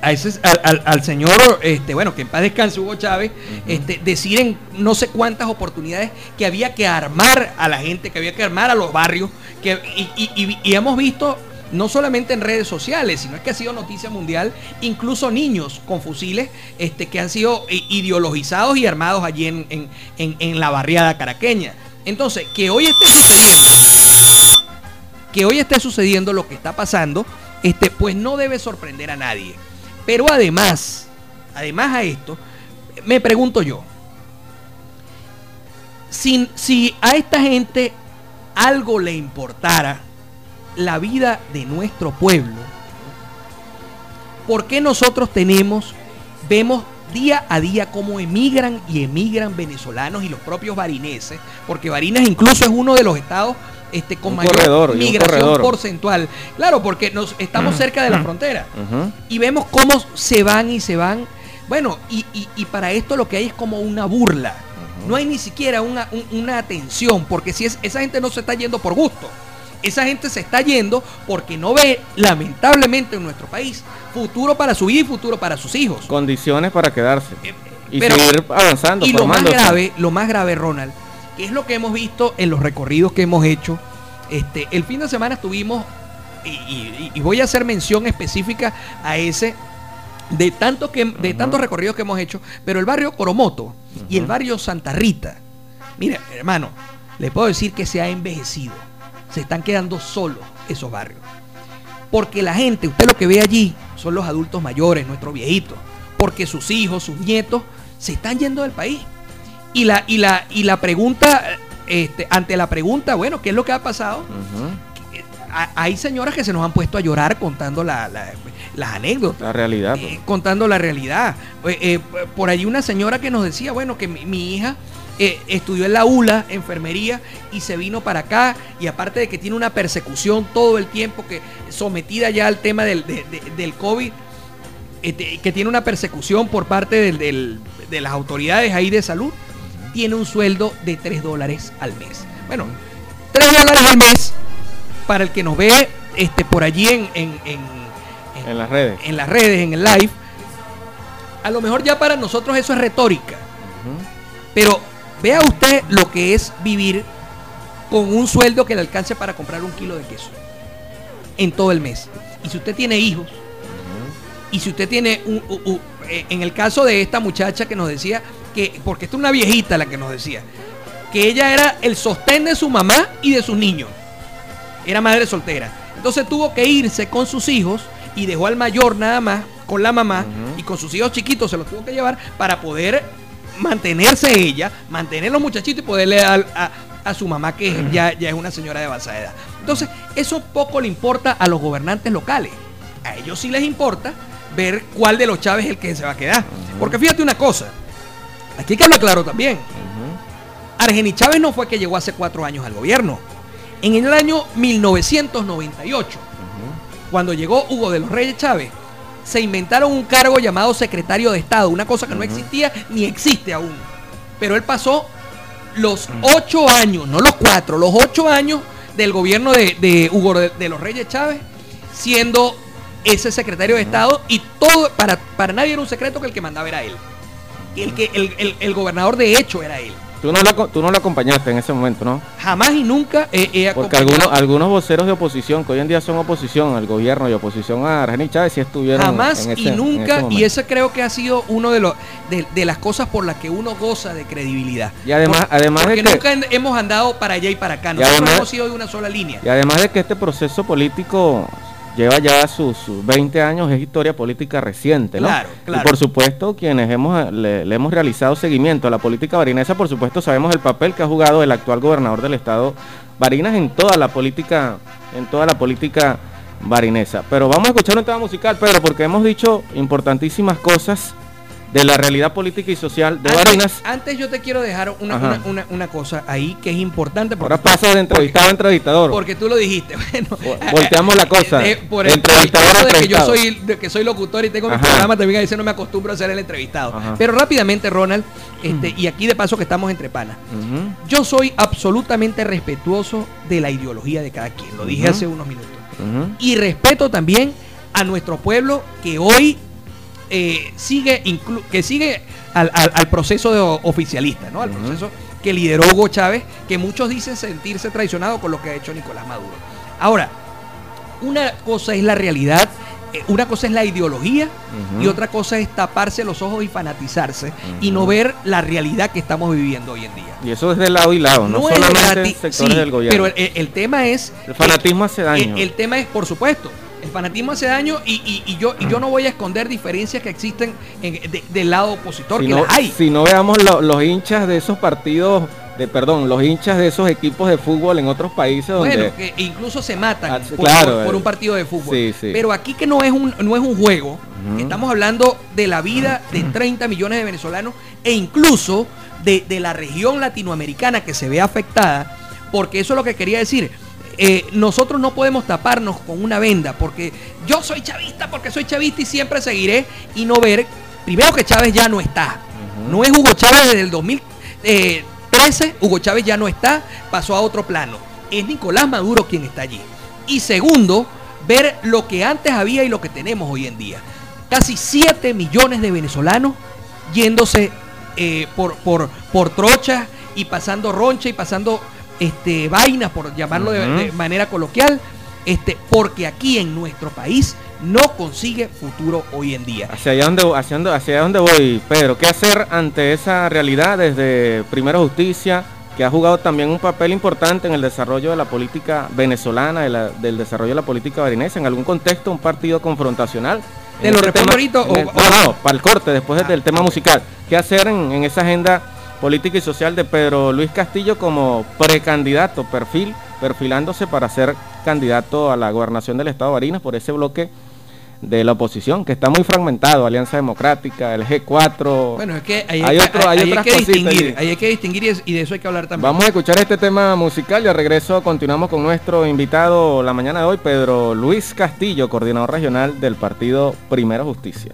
a ese, al, al- al señor, este, bueno, que en paz descanse Hugo Chávez, este, decir en no sé cuántas oportunidades que había que armar a la gente, que había que armar a los barrios, que, y, y- y- y hemos visto no solamente en redes sociales, sino es que ha sido noticia mundial, incluso niños con fusiles este, que han sido ideologizados y armados allí en, en- en- en la barriada caraqueña. Entonces, que hoy esté sucediendo, que hoy esté sucediendo lo que está pasando, este, pues no debe sorprender a nadie. Pero además, además a esto, me pregunto yo, si, si a esta gente algo le importara la vida de nuestro pueblo, ¿por qué nosotros tenemos, vemos día a día cómo emigran y emigran venezolanos y los propios barineses? Porque Barinas incluso es uno de los estados este, con Un mayor corredor, migración porcentual. Claro, porque nos estamos cerca de la frontera Ujú. y vemos cómo se van y se van. Bueno, y, y- y para esto lo que hay es como una burla. No hay ni siquiera una, un- una atención, porque si es, esa gente no se está yendo por gusto. Esa gente se está yendo porque no ve, lamentablemente en nuestro país, futuro para su vida y futuro para sus hijos. Condiciones para quedarse. Y pero- seguir avanzando. Y lo más grave, lo más grave, Ronald, que es lo que hemos visto en los recorridos que hemos hecho. Este, el fin de semana estuvimos, y, y- y voy a hacer mención específica a ese, de, tanto que, de tantos recorridos que hemos hecho, pero el barrio Coromoto y el barrio Santa Rita, mira, hermano, le puedo decir que se ha envejecido. Se están quedando solos esos barrios. Porque la gente, usted lo que ve allí son los adultos mayores, nuestros viejitos. Porque sus hijos, sus nietos, se están yendo del país. Y la, y la, y la pregunta, este, ante la pregunta, bueno, ¿qué es lo que ha pasado? Hay señoras que se nos han puesto a llorar contando la- la- las anécdotas. La realidad. pues. Eh, contando la realidad. Eh, eh, por allí una señora que nos decía, bueno, que mi, mi hija eh, estudió en la ULA, enfermería, y se vino para acá, y aparte de que tiene una persecución todo el tiempo, que sometida ya al tema del, de- de- del COVID, este, que tiene una persecución por parte del- del- de las autoridades ahí de salud, tiene un sueldo de 3 dólares al mes. Bueno, 3 dólares al mes para el que nos ve este, por allí en, en- en- en- las redes. en las redes, en el live, a lo mejor ya para nosotros eso es retórica. Pero vea usted lo que es vivir con un sueldo que le alcance para comprar un kilo de queso en todo el mes. Y si usted tiene hijos, y si usted tiene un, u- u- eh, en el caso de esta muchacha que nos decía que, porque esta es una viejita la que nos decía, que ella era el sostén de su mamá y de sus niños. Era madre soltera. Entonces tuvo que irse con sus hijos y dejó al mayor nada más con la mamá y con sus hijos chiquitos se los tuvo que llevar para poder mantenerse ella, mantener los muchachitos y poderle dar a, a su mamá que ya, ya es una señora de avanzada edad. Entonces, eso poco le importa a los gobernantes locales. A ellos sí les importa ver cuál de los Chávez es el que se va a quedar. Porque fíjate una cosa, aquí hay que hablar claro también. Argeni Chávez no fue que llegó hace cuatro años al gobierno. En el año 1998, cuando llegó Hugo de los Reyes Chávez, se inventaron un cargo llamado secretario de Estado, una cosa que no existía ni existe aún. Pero él pasó los ocho años, no los cuatro, los ocho años del gobierno de, de Hugo de, de los Reyes Chávez, siendo ese secretario de Estado y todo, para, para nadie era un secreto que el que mandaba era él. El, que, el, el- el gobernador de hecho era él. Tú no, la, tú no la acompañaste en ese momento, ¿no? Jamás y nunca he, he Porque acompañado- algunos, algunos voceros de oposición, que hoy en día son oposición al gobierno y oposición a Argeni Chávez, sí estuvieron Jamás en ese- y en nunca, ese y ese creo que ha sido uno de los de, de las cosas por las que uno goza de credibilidad. Y además- Por- además de que- nunca en- hemos andado para allá y para acá, Y nosotros además- hemos sido de una sola línea. Y además de que este proceso político lleva ya sus, sus 20 años, es historia política reciente, ¿no? Claro, claro. Y por supuesto, quienes hemos le, le hemos realizado seguimiento a la política barinesa, por supuesto sabemos el papel que ha jugado el actual gobernador del estado Barinas en toda la política, en toda la política barinesa. Pero vamos a escuchar un tema musical, Pedro, porque hemos dicho importantísimas cosas de la realidad política y social de antes, Barinas. antes yo te quiero dejar una, una, una- una cosa ahí que es importante. porque- Ahora pasa de entrevistado a entrevistador. Porque tú lo dijiste. [LAUGHS] Bueno, Vo- volteamos la cosa. de- por el, Entrevistador por el a hecho de que yo soy de que soy locutor y tengo mi Ajá. programa también a veces no me acostumbro a ser el entrevistado. Ajá. Pero rápidamente, Ronald, este, y aquí de paso que estamos entre panas. Yo soy absolutamente respetuoso de la ideología de cada quien, lo dije hace unos minutos. Y respeto también a nuestro pueblo que hoy eh, sigue que sigue al, proceso oficialista, ¿no? Al proceso que lideró Hugo Chávez, que muchos dicen sentirse traicionado con lo que ha hecho Nicolás Maduro. Ahora, una cosa es la realidad eh, una cosa es la ideología y otra cosa es taparse los ojos y fanatizarse y no ver la realidad que estamos viviendo hoy en día. Y eso es de lado y lado, no, solamente sectores del gobierno. Pero el, tema es... El fanatismo hace daño. El, tema es, por supuesto, el fanatismo hace daño y, yo, y yo no voy a esconder diferencias que existen del lado opositor, si que no, hay. Si no veamos los hinchas de esos partidos de perdón, los hinchas de esos equipos de fútbol en otros países donde bueno, que incluso se matan ah, por, un partido de fútbol. Pero aquí que no es un no es un juego, estamos hablando de la vida de 30 millones de venezolanos e incluso de, la región latinoamericana que se ve afectada, porque eso es lo que quería decir. Eh, nosotros no podemos taparnos con una venda, porque yo soy chavista, porque soy chavista y siempre seguiré y no ver, primero que Chávez ya no está. No es Hugo Chávez desde el 2000, eh, Hugo Chávez ya no está, pasó a otro plano. Es Nicolás Maduro quien está allí. Y segundo, ver lo que antes había y lo que tenemos hoy en día. Casi 7 millones de venezolanos yéndose eh, por, por, por trochas y pasando roncha y pasando este, vainas, por llamarlo de, manera coloquial, este, porque aquí en nuestro país no consigue futuro hoy en día. ¿Hacia allá dónde, hacia hacia dónde voy, Pedro? ¿Qué hacer ante esa realidad desde Primera Justicia, que ha jugado también un papel importante en el desarrollo de la política venezolana, del desarrollo de la política barinesa, en algún contexto un partido confrontacional? ¿De lo este ahorita? no, no, para el corte, después del tema musical. ¿Qué hacer en, esa agenda política y social de Pedro Luis Castillo como precandidato, perfil, perfilándose para ser candidato a la gobernación del Estado de Barinas por ese bloque de la oposición, que está muy fragmentado, Alianza Democrática, el G4. Bueno, es que hay, hay, que distinguir, hay que distinguir y de eso hay que hablar también. Vamos a escuchar este tema musical y al regreso continuamos con nuestro invitado la mañana de hoy, Pedro Luis Castillo, coordinador regional del partido Primera Justicia.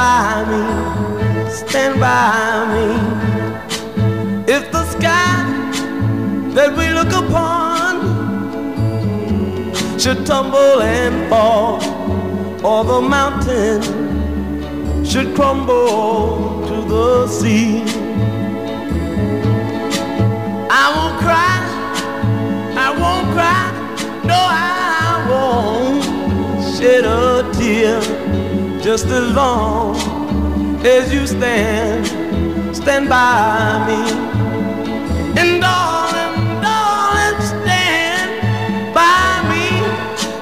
By me. Stand by me. If the sky that we look upon should tumble and fall, or the mountain should crumble to the sea. I won't cry, I won't cry, no, I won't shed a tear just as long as you stand, stand by me. And darling, darling, stand by me,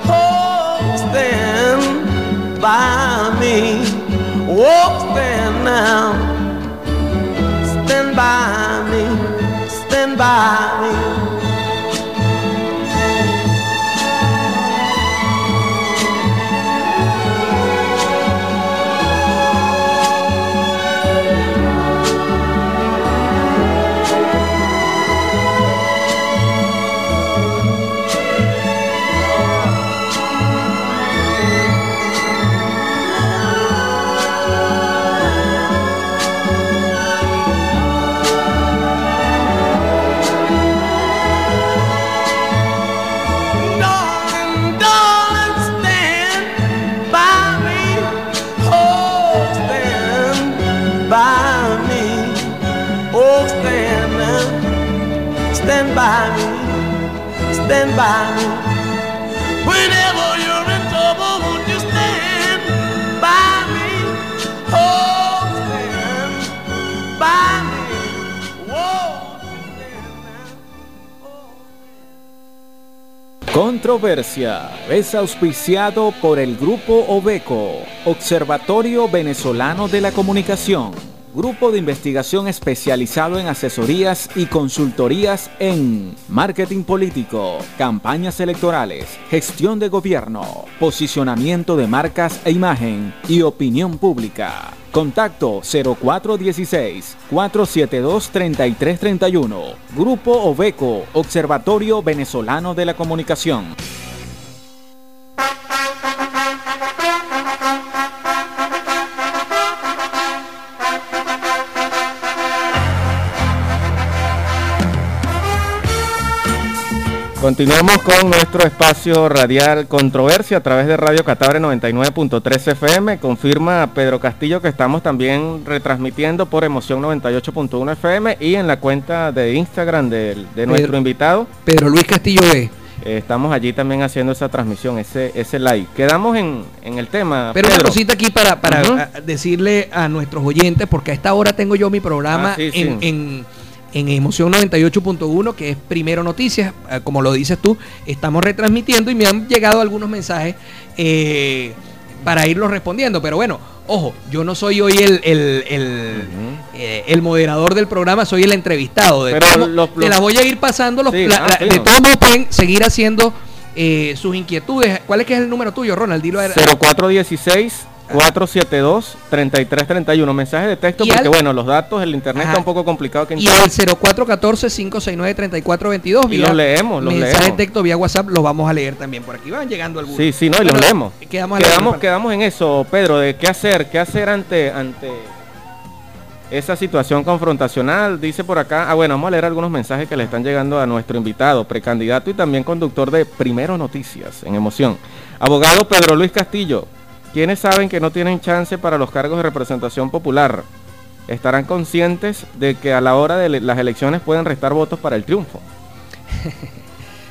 oh, stand by me, oh, stand now Stand by me, stand by me. Controversia es auspiciado por el Grupo Obeco, Observatorio Venezolano de la Comunicación grupo de investigación especializado en asesorías y consultorías en marketing político, campañas electorales, gestión de gobierno, posicionamiento de marcas e imagen y opinión pública. Contacto 0416-472-3331. Grupo Obeco, Observatorio Venezolano de la Comunicación. Continuamos con nuestro espacio radial Controversia a través de Radio Catabre 99.3 FM. Confirma Pedro Castillo que estamos también retransmitiendo por Emoción 98.1 FM y en la cuenta de Instagram de, de nuestro Pedro- invitado. Pedro Luis Castillo B. Eh, estamos allí también haciendo esa transmisión, ese, ese live. Quedamos en, en el tema. Pero una cosita aquí para, para decirle a nuestros oyentes, porque a esta hora tengo yo mi programa Ah, sí, sí. en, en- Emoción 98.1, que es Primero Noticias, eh, como lo dices tú, estamos retransmitiendo y me han llegado algunos mensajes eh, para irlos respondiendo. Pero bueno, ojo, yo no soy hoy el, el, el, eh, el moderador del programa, soy el entrevistado. De Pero todos modos, los- te los- las voy a ir pasando. Los, Sí, la- ah, la- sí, de no. todos modos pueden seguir haciendo eh, sus inquietudes. ¿Cuál es que es el número tuyo, Ronald? Dilo a- 0416 472 3331 mensaje de texto porque al- bueno los datos el internet Ajá. está un poco complicado que Y al 0414-569-3422. Y los leemos, los mensaje leemos. de texto vía WhatsApp los vamos a leer también. Por aquí van llegando algunos. Sí, sí, no, y los leemos. Quedamos, Quedamos, quedamos en eso, Pedro, de qué hacer, qué hacer ante, ante esa situación confrontacional. Dice por acá, ah bueno, vamos a leer algunos mensajes que le están llegando a nuestro invitado, precandidato y también conductor de Primero Noticias, en emoción. Abogado Pedro Luis Castillo, ¿quiénes saben que no tienen chance para los cargos de representación popular? Estarán conscientes de que a la hora de las elecciones pueden restar votos para el triunfo. [LAUGHS]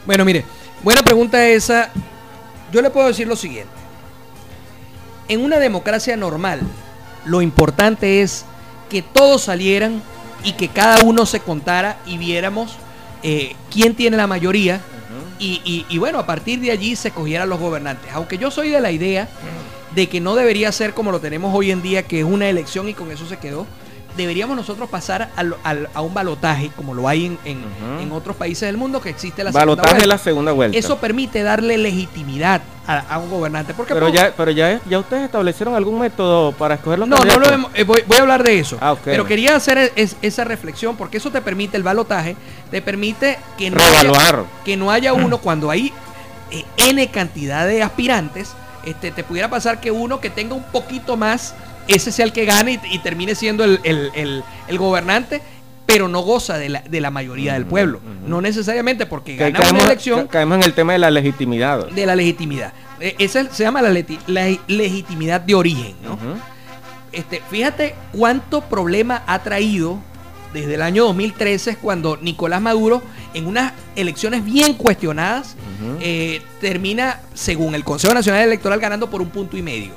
Bueno, mire, buena pregunta esa. Yo le puedo decir lo siguiente. En una democracia normal, lo importante es que todos salieran y que cada uno se contara y viéramos eh, quién tiene la mayoría y, y- y bueno, a partir de allí se escogieran los gobernantes. Aunque yo soy de la idea de que no debería ser como lo tenemos hoy en día, que es una elección y con eso se quedó, deberíamos nosotros pasar al- al- a un balotaje, como lo hay en, en- en otros países del mundo, que existe la segunda Balotaje vuelta. de la segunda vuelta. Eso permite darle legitimidad a, a un gobernante. Porque Pero ya, pero ya, ya ustedes establecieron algún método para escoger los no, no lo eh, voy, voy a hablar de eso. Ah. Pero quería hacer es- es- esa reflexión porque eso te permite el balotaje, te permite que no haya, que no haya uno cuando hay eh, n cantidad de aspirantes, este, te pudiera pasar que uno que tenga un poquito más, ese sea el que gane y, y termine siendo el, el- el- el gobernante, pero no goza de la, de la mayoría del pueblo. No necesariamente porque Que gana caemos, una elección ca- caemos en el tema de la legitimidad. de la legitimidad. Eh, Esa se llama la, legitimidad de origen, ¿no? Este, fíjate cuánto problema ha traído desde el año 2013 cuando Nicolás Maduro en unas elecciones bien cuestionadas eh, termina, según el Consejo Nacional Electoral, ganando por un punto y medio.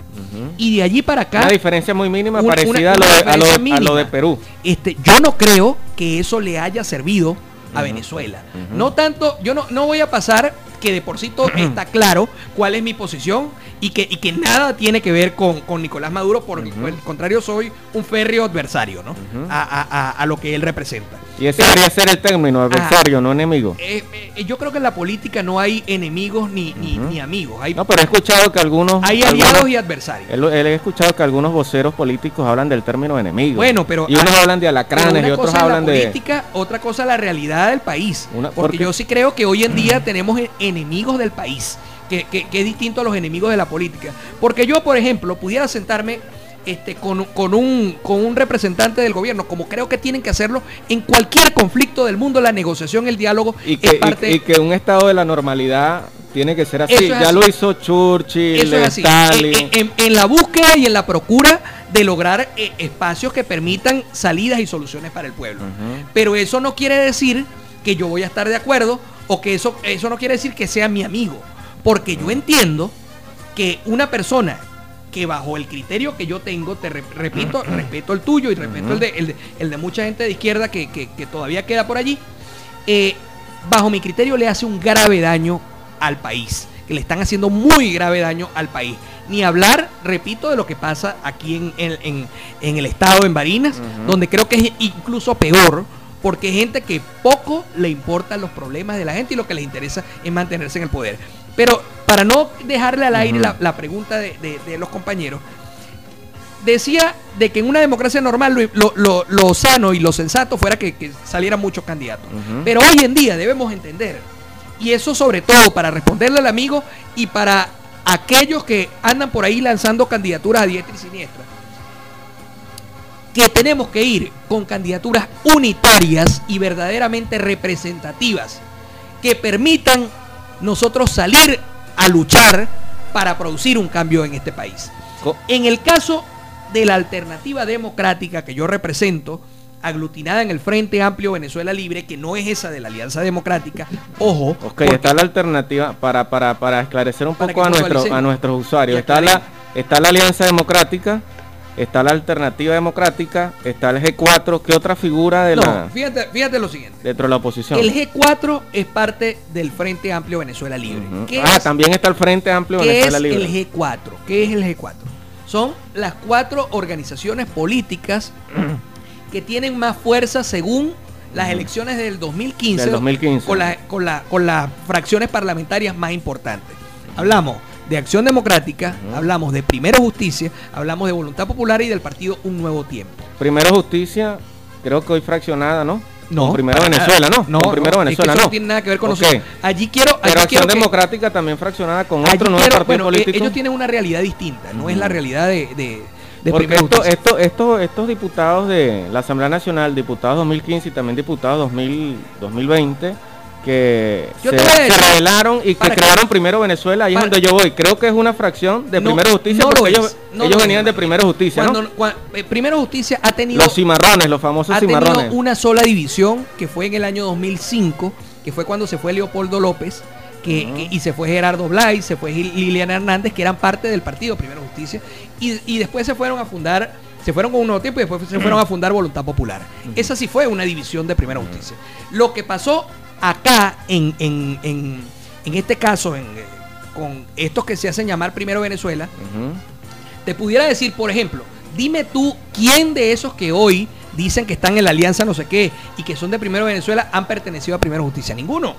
Y de allí para acá, Una diferencia muy mínima Una- parecida una- a, lo de, a, lo de, diferencia a lo mínima. de Perú. este, yo no creo que eso le haya servido a Venezuela. No tanto, yo no, no voy a pasar que de por sí todo está claro cuál es mi posición y que, y que nada tiene que ver con, con Nicolás Maduro, por, por el contrario soy un férreo adversario ¿no? a, a- a- a lo que él representa. Y ese debería ser el término, adversario, no enemigo. Eh, eh, yo creo que en la política no hay enemigos ni, ni, ni amigos, hay, No, pero he escuchado que algunos... hay algunos- aliados y adversarios. Él, él he escuchado que algunos voceros políticos hablan del término enemigo. Bueno, pero Y unos hay- hablan de alacranes y otros hablan la de... política, otra cosa la realidad del país. Una- porque porque- yo sí creo que hoy en día [CLEARS THROAT] tenemos e- enemigos del país, que, que- que es distinto a los enemigos de la política. Porque yo, por ejemplo, pudiera sentarme este, con, con un, con un representante del gobierno, como creo que tienen que hacerlo en cualquier conflicto del mundo, la negociación, el diálogo Y es que, y- parte... y que un estado de la normalidad tiene que ser así. Es ya así. lo hizo Churchill, Eso es así. Stalin. En, en- en la búsqueda y en la procura de lograr eh, espacios que permitan salidas y soluciones para el pueblo. Pero eso no quiere decir que yo voy a estar de acuerdo o que eso, eso no quiere decir que sea mi amigo. Porque yo entiendo que una persona que bajo el criterio que yo tengo, te re- repito, [CLEARS THROAT] respeto el tuyo y respeto el, de, el, de, el de mucha gente de izquierda que, que- que todavía queda por allí, eh, bajo mi criterio le hace un grave daño al país, que le están haciendo muy grave daño al país. Ni hablar, repito, de lo que pasa aquí en, en- en- en el estado, en Barinas, donde creo que es incluso peor, porque hay gente que poco le importan los problemas de la gente y lo que les interesa es mantenerse en el poder. Pero para no dejarle al aire la, la pregunta de, de- de los compañeros, decía de que en una democracia normal lo, lo- lo- lo sano y lo sensato fuera que, que salieran muchos candidatos. Pero hoy en día debemos entender, y eso sobre todo para responderle al amigo y para aquellos que andan por ahí lanzando candidaturas a diestra y siniestra, que tenemos que ir con candidaturas unitarias y verdaderamente representativas que permitan nosotros salir a luchar para producir un cambio en este país. En el caso de la alternativa democrática que yo represento, aglutinada en el Frente Amplio Venezuela Libre, que no es esa de la Alianza Democrática, ojo, Ok, está la alternativa para, para, para esclarecer un poco a, nuestro, a nuestros usuarios. Está la, está la Alianza Democrática, está la Alternativa Democrática, está el G4. ¿Qué otra figura de no, la, fíjate, fíjate lo siguiente. dentro de la oposición? El G4 es parte del Frente Amplio Venezuela Libre. Ujú. ¿Qué Ah, es- también está el Frente Amplio ¿Qué Venezuela es Libre. el G4? ¿Qué es el G4? Son las cuatro organizaciones políticas [CLEARS THROAT] que tienen más fuerza según las elecciones del 2015, Del 2015. Con, la- con, la- con las fracciones parlamentarias más importantes. Hablamos de Acción Democrática, hablamos de Primero Justicia, hablamos de Voluntad Popular y del partido Un Nuevo Tiempo. Primero Justicia, creo que hoy fraccionada, ¿no? No, Con Primero Venezuela. ¿no? Con Primero es que Venezuela, eso ¿no? no tiene nada que ver con Ok. nosotros. Allí quiero, allí Pero quiero Acción que- Democrática también fraccionada con otro nuevo quiero- partido bueno, e- político. ellos tienen una realidad distinta, no es la realidad de, de, de Porque esto- esto- estos, estos diputados de la Asamblea Nacional, diputados 2015 y también diputados 2000, 2020, que Yo se, rebelaron y que crearon Primero Venezuela, ahí es donde yo voy. Creo que es una fracción de No, Primero Justicia no porque ellos, no ellos lo venían de Primero Justicia, ¿no? Cuando, cua- eh, Primero Justicia ha tenido, Los cimarrones, los famosos ha tenido una sola división que fue en el año 2005, que fue cuando se fue Leopoldo López que, que- y se fue Gerardo Blay, se fue Liliana Hernández, que eran parte del partido Primero Justicia, y, y después se fueron a fundar, se fueron con un nuevo tiempo y después se fueron a fundar Voluntad Popular. Esa sí fue una división de Primera Justicia. Lo que pasó acá, en, en, en, en este caso, en, eh, con estos que se hacen llamar Primero Venezuela, te pudiera decir, por ejemplo, dime tú quién de esos que hoy dicen que están en la alianza no sé qué y que son de Primero Venezuela han pertenecido a Primero Justicia. Ninguno.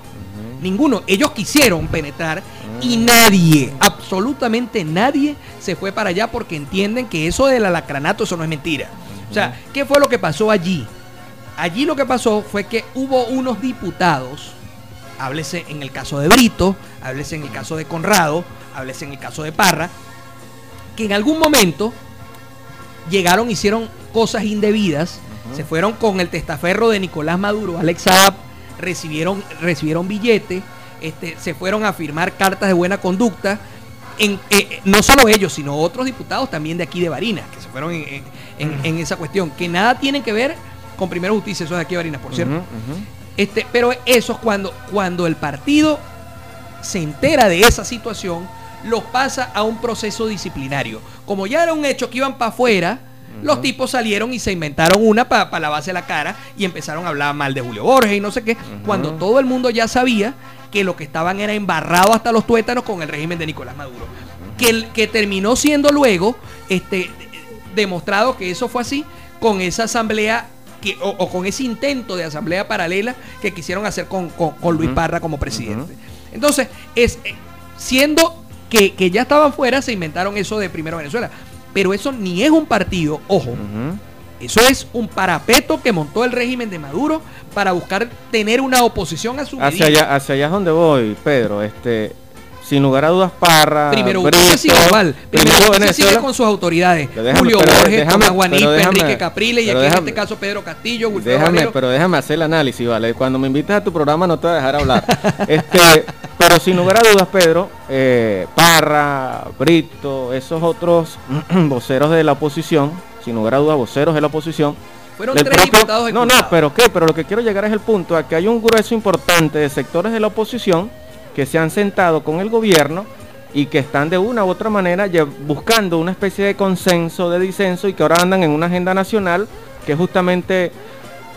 Ninguno. Ellos quisieron penetrar y nadie, absolutamente nadie, se fue para allá porque entienden que eso del alacranato, eso no es mentira. O sea, ¿qué fue lo que pasó allí? Allí lo que pasó fue que hubo unos diputados, háblese en el caso de Brito, háblese en el caso de Conrado, háblese en el caso de Parra, que en algún momento llegaron, hicieron cosas indebidas, se fueron con el testaferro de Nicolás Maduro, Alex Saab, recibieron, recibieron billete, este, se fueron a firmar cartas de buena conducta. En, eh, no solo ellos, sino otros diputados también de aquí de Barinas, que se fueron en- en esa cuestión, que nada tienen que ver con Primero Justicia, eso de aquí Barinas, por cierto. Este, pero eso es cuando, cuando el partido se entera de esa situación, los pasa a un proceso disciplinario. Como ya era un hecho que iban para afuera, los tipos salieron y se inventaron una para lavarse la cara y empezaron a hablar mal de Julio Borges y no sé qué, cuando todo el mundo ya sabía que lo que estaban era embarrado hasta los tuétanos con el régimen de Nicolás Maduro. Que, el- que terminó siendo luego este, demostrado que eso fue así con esa asamblea que, o, o con ese intento de asamblea paralela que quisieron hacer con, con- con Luis. Parra como presidente. Entonces, es eh, siendo que, que ya estaban fuera, se inventaron eso de Primero Venezuela. Pero eso ni es un partido, ojo, eso es un parapeto que montó el régimen de Maduro para buscar tener una oposición a su Hacia medida. allá, hacia allá es donde voy, Pedro. Este, sin lugar a dudas, Parra. Primero Brito, sigue igual. Primero sigue con sus autoridades. Déjame- Julio Borges, déjame- Enrique Capriles y aquí en este caso Pedro Castillo, Wilfredo Déjame, pero déjame hacer el análisis, ¿vale? Cuando me invitas a tu programa no te voy a dejar hablar. [LAUGHS] este, pero sin lugar a dudas, Pedro, eh, Parra, Brito, esos otros [CLEARS THROAT] voceros de la oposición, sin lugar a dudas, voceros de la oposición. Fueron tres propio- diputados No, no, pero qué, pero lo que quiero llegar es el punto a que hay un grueso importante de sectores de la oposición que se han sentado con el gobierno y que están de una u otra manera buscando una especie de consenso, de disenso y que ahora andan en una agenda nacional que justamente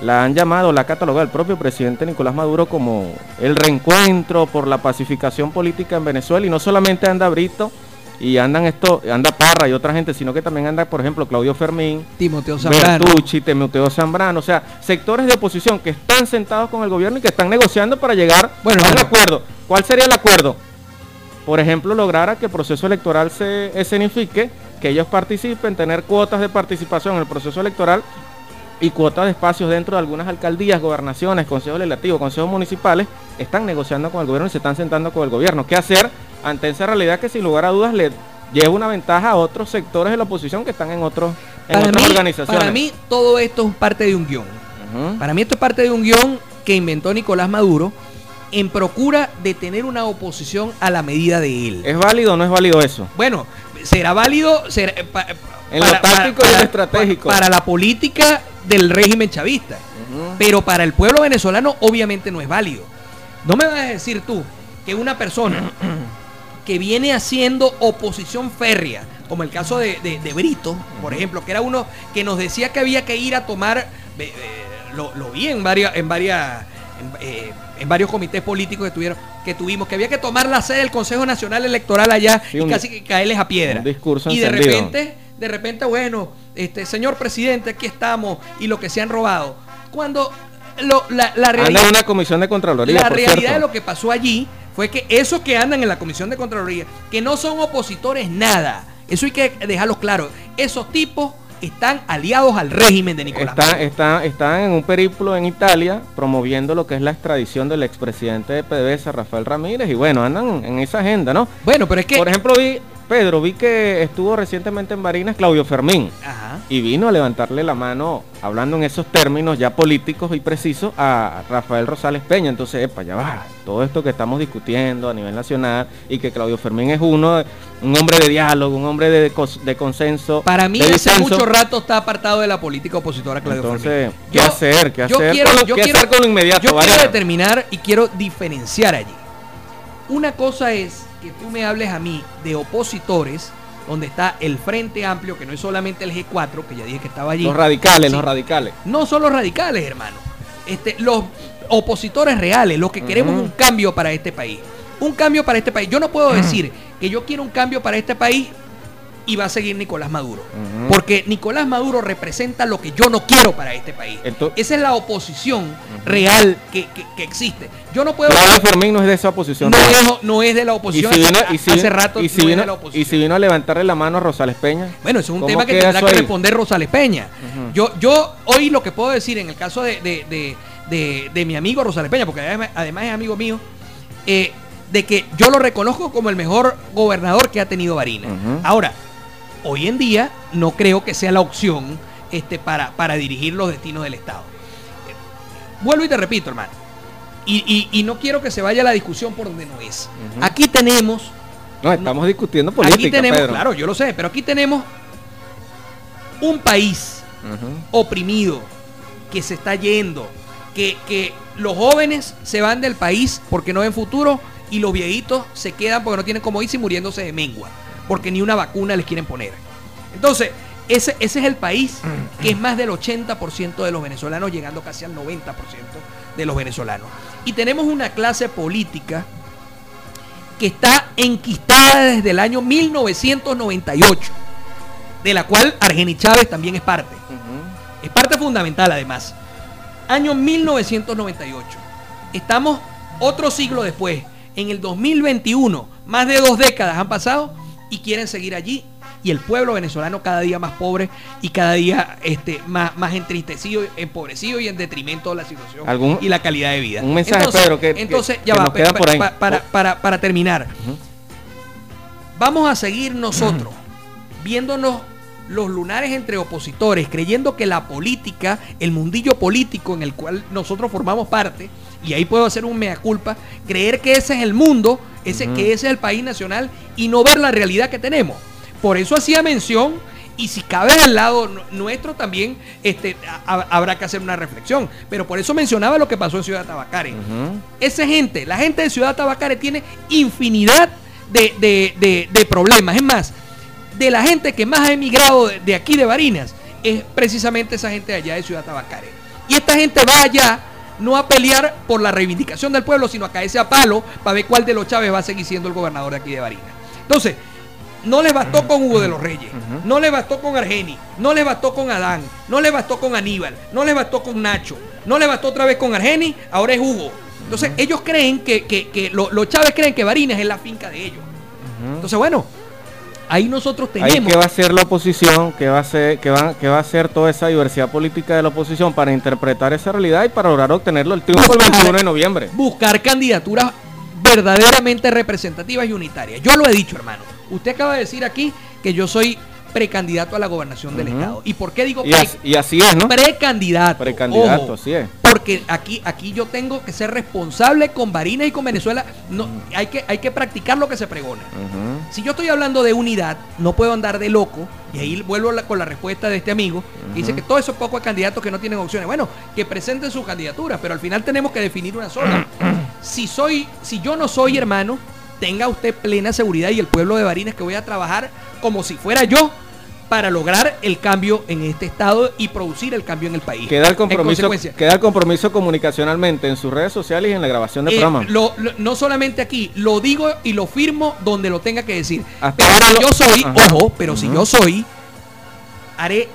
la han llamado, la ha catalogado el propio presidente Nicolás Maduro como el reencuentro por la pacificación política en Venezuela. Y no solamente anda Brito y andan esto, anda Parra y otra gente, sino que también anda, por ejemplo, Claudio Fermín, Timoteo Zambrano. Bertucci, Timoteo Zambrano, o sea, sectores de oposición que están sentados con el gobierno y que están negociando para llegar Bueno, a un bueno. acuerdo. ¿Cuál sería el acuerdo? Por ejemplo, lograr a que el proceso electoral se escenifique, que ellos participen, tener cuotas de participación en el proceso electoral y cuotas de espacios dentro de algunas alcaldías, gobernaciones, consejos legislativos, consejos municipales, están negociando con el gobierno y se están sentando con el gobierno. ¿Qué hacer ante esa realidad que sin lugar a dudas le lleva una ventaja a otros sectores de la oposición que están en, otros, en Para otras mí, organizaciones? para mí todo esto es parte de un guion. Para mí esto es parte de un guion que inventó Nicolás Maduro en procura de tener una oposición a la medida de él. ¿Es válido o no es válido eso? Bueno, será válido será, En lo táctico y en lo estratégico. Para, la política del régimen chavista. Pero para el pueblo venezolano obviamente no es válido. No me vas a decir tú que una persona [CLEARS THROAT] que viene haciendo oposición férrea, como el caso de, de- de Brito, por ejemplo, que era uno que nos decía que había que ir a tomar, eh, lo, lo vi en varias, en varias, en, eh, en varios comités políticos que tuvieron, que tuvimos, que había que tomar la sede del Consejo Nacional Electoral allá Sí, y un- casi que caerles a piedra. un discurso y de encendido. repente, de repente, bueno, este señor presidente, aquí estamos y lo que se han robado. Cuando lo- la, la Anda realidad, en una comisión de Contraloría, la por realidad cierto. de lo que pasó allí fue que esos que andan en la Comisión de Contraloría, que no son opositores nada, eso hay que dejarlo claro, esos tipos están aliados al régimen de Nicolás. Están, están, están en un periplo en Italia promoviendo lo que es la extradición del expresidente de PDVSA, Rafael Ramírez, y bueno, andan en esa agenda, ¿no? Bueno, pero es que... Por ejemplo, vi, Pedro, vi que estuvo recientemente en Barinas Claudio Fermín Ajá. y vino a levantarle la mano, hablando en esos términos ya políticos y precisos, a Rafael Rosales Peña. Entonces, epa, ya va, todo esto que estamos discutiendo a nivel nacional y que Claudio Fermín es uno, un hombre de diálogo, un hombre de, consenso. Para mí hace mucho rato está apartado de la política opositora Claudio Entonces, Fermín. ¿qué hacer? ¿Qué yo hacer quiero, con yo qué quiero- hacer con lo inmediato, Yo quiero determinar y quiero diferenciar allí. Una cosa es que tú me hables a mí de opositores, donde está el Frente Amplio, que no es solamente el G4, que ya dije que estaba allí. Los radicales, Sí. los radicales. No son los radicales, hermano. Este, los opositores reales, los que queremos Ujú. un cambio para este país. Un cambio para este país. Yo no puedo decir que yo quiero un cambio para este país y va a seguir Nicolás Maduro. Porque Nicolás Maduro representa lo que yo no quiero para este país. Esa es la oposición real que, que- que existe. Yo no puedo... Claudio Fermín no es de esa oposición. No es, no es de la y oposición. si vino, hace- y si hace vino- rato y si no es vino- de la oposición. y si vino a levantarle la mano a Rosales Peña. Bueno, eso es un ¿Cómo tema que tendrá que responder Rosales Peña. Yo, yo hoy lo que puedo decir en el caso de, de- de- de- de mi amigo Rosales Peña, porque además, además es amigo mío, eh, de que yo lo reconozco como el mejor gobernador que ha tenido Barinas. Ujú. Ahora, hoy en día no creo que sea la opción este, para, para dirigir los destinos del Estado. Vuelvo y te repito, hermano. Y, y- y no quiero que se vaya la discusión por donde no es. Aquí tenemos No, estamos discutiendo política, aquí tenemos, Pedro. claro, yo lo sé, pero aquí tenemos un país oprimido que se está yendo, que, que los jóvenes se van del país porque no ven futuro y los viejitos se quedan porque no tienen cómo irse y muriéndose de mengua, porque ni una vacuna les quieren poner. Entonces, ese, ese es el país que es más del 80% de los venezolanos, llegando casi al 90% de los venezolanos. Y tenemos una clase política que está enquistada desde el año 1998, de la cual Argeni Chávez también es parte. Es parte fundamental además. Año 1998. Estamos otro siglo después. En el 2021, más de dos décadas han pasado y quieren seguir allí. Y el pueblo venezolano cada día más pobre y cada día este, más, más entristecido, empobrecido y en detrimento de la situación ¿Algún- y la calidad de vida. un mensaje, Pedro, que- entonces, que- ya que va, nos pe- por ahí? pa- para, para- para terminar. Vamos a seguir nosotros viéndonos los lunares entre opositores, creyendo que la política, el mundillo político en el cual nosotros formamos parte, y ahí puedo hacer un mea culpa, creer que ese es el mundo, ese, que ese es el país nacional y no ver la realidad que tenemos. Por eso hacía mención, y si cabe del lado nu- nuestro también, este, a- habrá que hacer una reflexión. Pero por eso mencionaba lo que pasó en Ciudad Tabacare. Esa gente, la gente de Ciudad Tabacare tiene infinidad de, de- de- de problemas. Es más, de la gente que más ha emigrado de, de aquí de Barinas, es precisamente esa gente de allá de Ciudad Tabacare. Y esta gente va allá no a pelear por la reivindicación del pueblo, sino a caerse a palo para ver cuál de los Chávez va a seguir siendo el gobernador de aquí de Barinas. Entonces, no les bastó con Hugo de los Reyes, no les bastó con Argeni, no les bastó con Adán, no les bastó con Aníbal, no les bastó con Nacho, no les bastó otra vez con Argeni, ahora es Hugo. Entonces ellos creen que, que, que lo- los Chávez creen que Barinas es la finca de ellos. Entonces, bueno, ahí nosotros Ahí tenemos... qué va a hacer la oposición, qué va a hacer, qué va, qué va a hacer toda esa diversidad política de la oposición para interpretar esa realidad y para lograr obtenerlo el triunfo el 21 de noviembre. buscar candidaturas verdaderamente representativas y unitarias. Yo lo he dicho, hermano. Usted acaba de decir aquí que yo soy precandidato a la gobernación del estado. ¿Y por qué digo Y, pre- as- y así es, ¿no? precandidato? Precandidato, Ojo, así es. Porque aquí, aquí yo tengo que ser responsable con Barinas y con Venezuela. No, hay, que, hay que practicar lo que se pregona. Si yo estoy hablando de unidad, no puedo andar de loco. Y ahí vuelvo la- con la respuesta de este amigo. que Dice que todos esos pocos candidatos que no tienen opciones. Bueno, que presenten sus candidaturas, pero al final tenemos que definir una sola. [CLEARS THROAT] si soy, si yo no soy hermano, tenga usted plena seguridad y el pueblo de Barinas que voy a trabajar como si fuera yo para lograr el cambio en este estado y producir el cambio en el país. Queda el compromiso, queda el compromiso comunicacionalmente en sus redes sociales y en la grabación del eh, programa. lo- lo- no solamente aquí, lo digo y lo firmo donde lo tenga que decir. Hasta pero ahora si lo- yo soy, Ajá. ojo, pero si yo soy, haré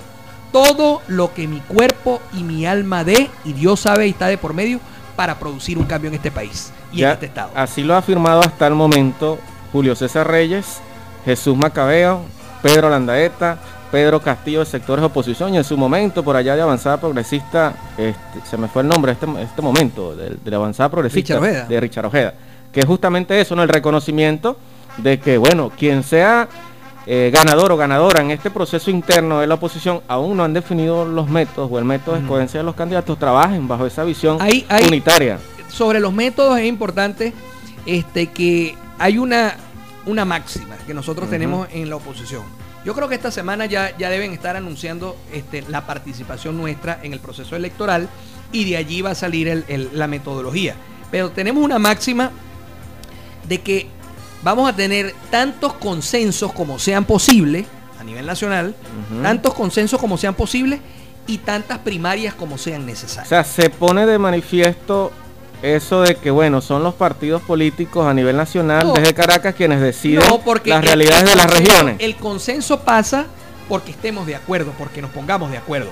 todo lo que mi cuerpo y mi alma dé, y Dios sabe y está de por medio, para producir un cambio en este país y Ya, en este estado. Así lo ha afirmado hasta el momento Julio César Reyes, Jesús Macabeo, Pedro Landaeta, Pedro Castillo de sectores oposición y en su momento por allá de avanzada progresista, este, se me fue el nombre este, este momento, de, de la avanzada progresista Richard de Richard Ojeda, que es justamente eso, ¿no? el reconocimiento de que, bueno, quien sea eh, ganador o ganadora en este proceso interno de la oposición, aún no han definido los métodos o el método de escogencia de los candidatos, trabajen bajo esa visión Ahí- ahí- unitaria. Sobre los métodos es importante este, que hay una, una máxima que nosotros tenemos en la oposición. Yo creo que esta semana ya, ya deben estar anunciando este, la participación nuestra en el proceso electoral y de allí va a salir el- el- la metodología. Pero tenemos una máxima de que vamos a tener tantos consensos como sean posibles a nivel nacional, tantos consensos como sean posibles y tantas primarias como sean necesarias. O sea, se pone de manifiesto eso de que, bueno, son los partidos políticos a nivel nacional No. desde Caracas quienes deciden No, porque las realidades el de las regiones. El consenso pasa porque estemos de acuerdo, porque nos pongamos de acuerdo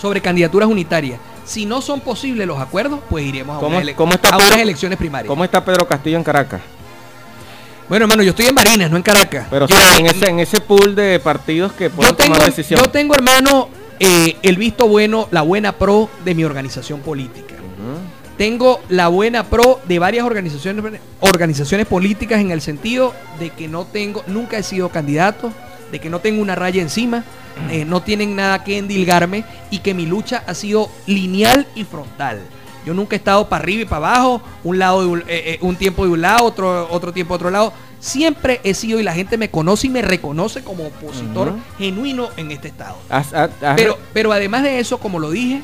sobre candidaturas unitarias. Si no son posibles los acuerdos, pues iremos a, ¿Cómo- una ele- cómo está a unas Pedro- elecciones primarias. ¿Cómo está Pedro Castillo en Caracas? Bueno, hermano, yo estoy en Barinas, no en Caracas. Pero yo, en, ese, en ese pool de partidos que pueden yo tengo, tomar decisión. yo tengo, hermano, eh, el visto bueno, la buena pro de mi organización política. Tengo la buena pro de varias organizaciones, organizaciones políticas en el sentido de que no tengo, nunca he sido candidato, de que no tengo una raya encima, eh, no tienen nada que endilgarme y que mi lucha ha sido lineal y frontal. Yo nunca he estado para arriba y para abajo, un lado de un, eh, eh, un tiempo de un lado, otro, otro tiempo de otro lado. Siempre he sido y la gente me conoce y me reconoce como opositor genuino en este estado. Pero, pero además de eso, como lo dije,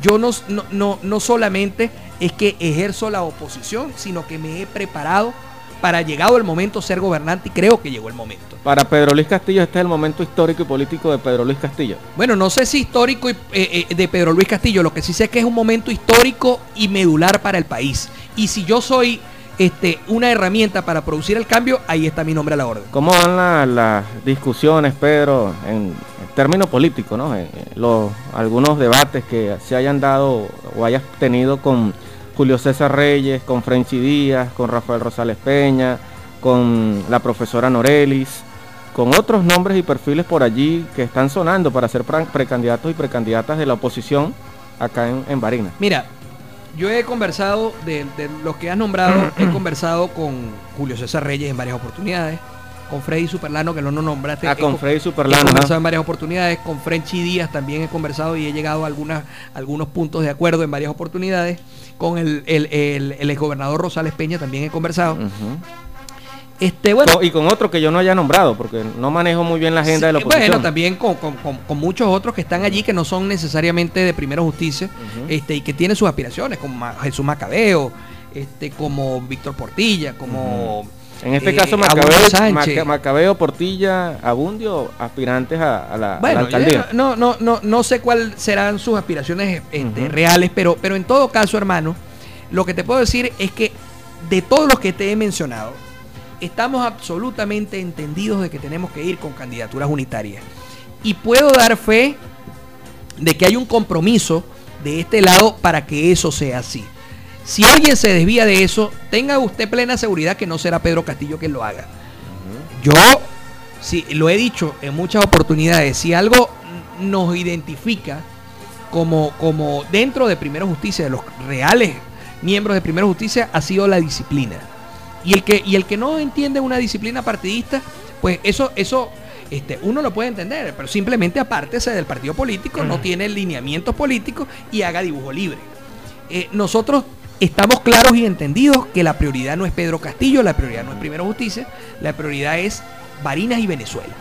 yo no, no, no, no solamente es que ejerzo la oposición, sino que me he preparado para llegado el momento ser gobernante y creo que llegó el momento. Para Pedro Luis Castillo este es el momento histórico y político de Pedro Luis Castillo. Bueno, no sé si histórico y, eh, eh, de Pedro Luis Castillo, lo que sí sé es que es un momento histórico y medular para el país. Y si yo soy este, una herramienta para producir el cambio, ahí está mi nombre a la orden. ¿Cómo van la- las discusiones, Pedro, en, términos políticos, ¿no? En- en los, algunos debates que se hayan dado o hayas tenido con Julio César Reyes, con Frenchy Díaz, con Rafael Rosales Peña, con la profesora Norelis, con otros nombres y perfiles por allí que están sonando para ser pre- precandidatos y precandidatas de la oposición acá en, en Barinas. Mira, yo he conversado, de, de los que has nombrado, he [CLEARS THROAT] conversado con Julio César Reyes en varias oportunidades, con Freddy Superlano, que no nos nombraste. Ah, he con co- Freddy He Superlano. conversado ajá. en varias oportunidades, con Frenchy Díaz también he conversado y he llegado a algunas, algunos puntos de acuerdo en varias oportunidades. Con el, el, el, el exgobernador Rosales Peña también he conversado. Este, bueno, y con otro que yo no haya nombrado, porque no manejo muy bien la agenda de la oposición. Bueno, también con, con- con- con muchos otros que están allí que no son necesariamente de primera justicia este, y que tienen sus aspiraciones, como Jesús Macabeo, este, como Víctor Portilla, como En este eh, caso, Macabeo. Maca- Macabeo, Portilla, Abundio, aspirantes a, a la, a la Bueno, alcaldía. no, no, no, no sé cuáles serán sus aspiraciones este, reales, pero, pero en todo caso, hermano, lo que te puedo decir es que de todos los que te he mencionado, estamos absolutamente entendidos de que tenemos que ir con candidaturas unitarias. Y puedo dar fe de que hay un compromiso de este lado para que eso sea así. Si alguien se desvía de eso, tenga usted plena seguridad que no será Pedro Castillo quien lo haga. Yo, sí, lo he dicho en muchas oportunidades, si algo nos identifica como, como dentro de Primera Justicia, de los reales miembros de Primera Justicia, ha sido la disciplina. Y el que, y el que no entiende una disciplina partidista, pues eso, eso este, uno lo puede entender, pero simplemente apártese del partido político, no tiene lineamientos políticos y haga dibujo libre. Eh, nosotros estamos claros y entendidos que la prioridad no es Pedro Castillo, la prioridad no es Primera Justicia, la prioridad es Barinas y Venezuela.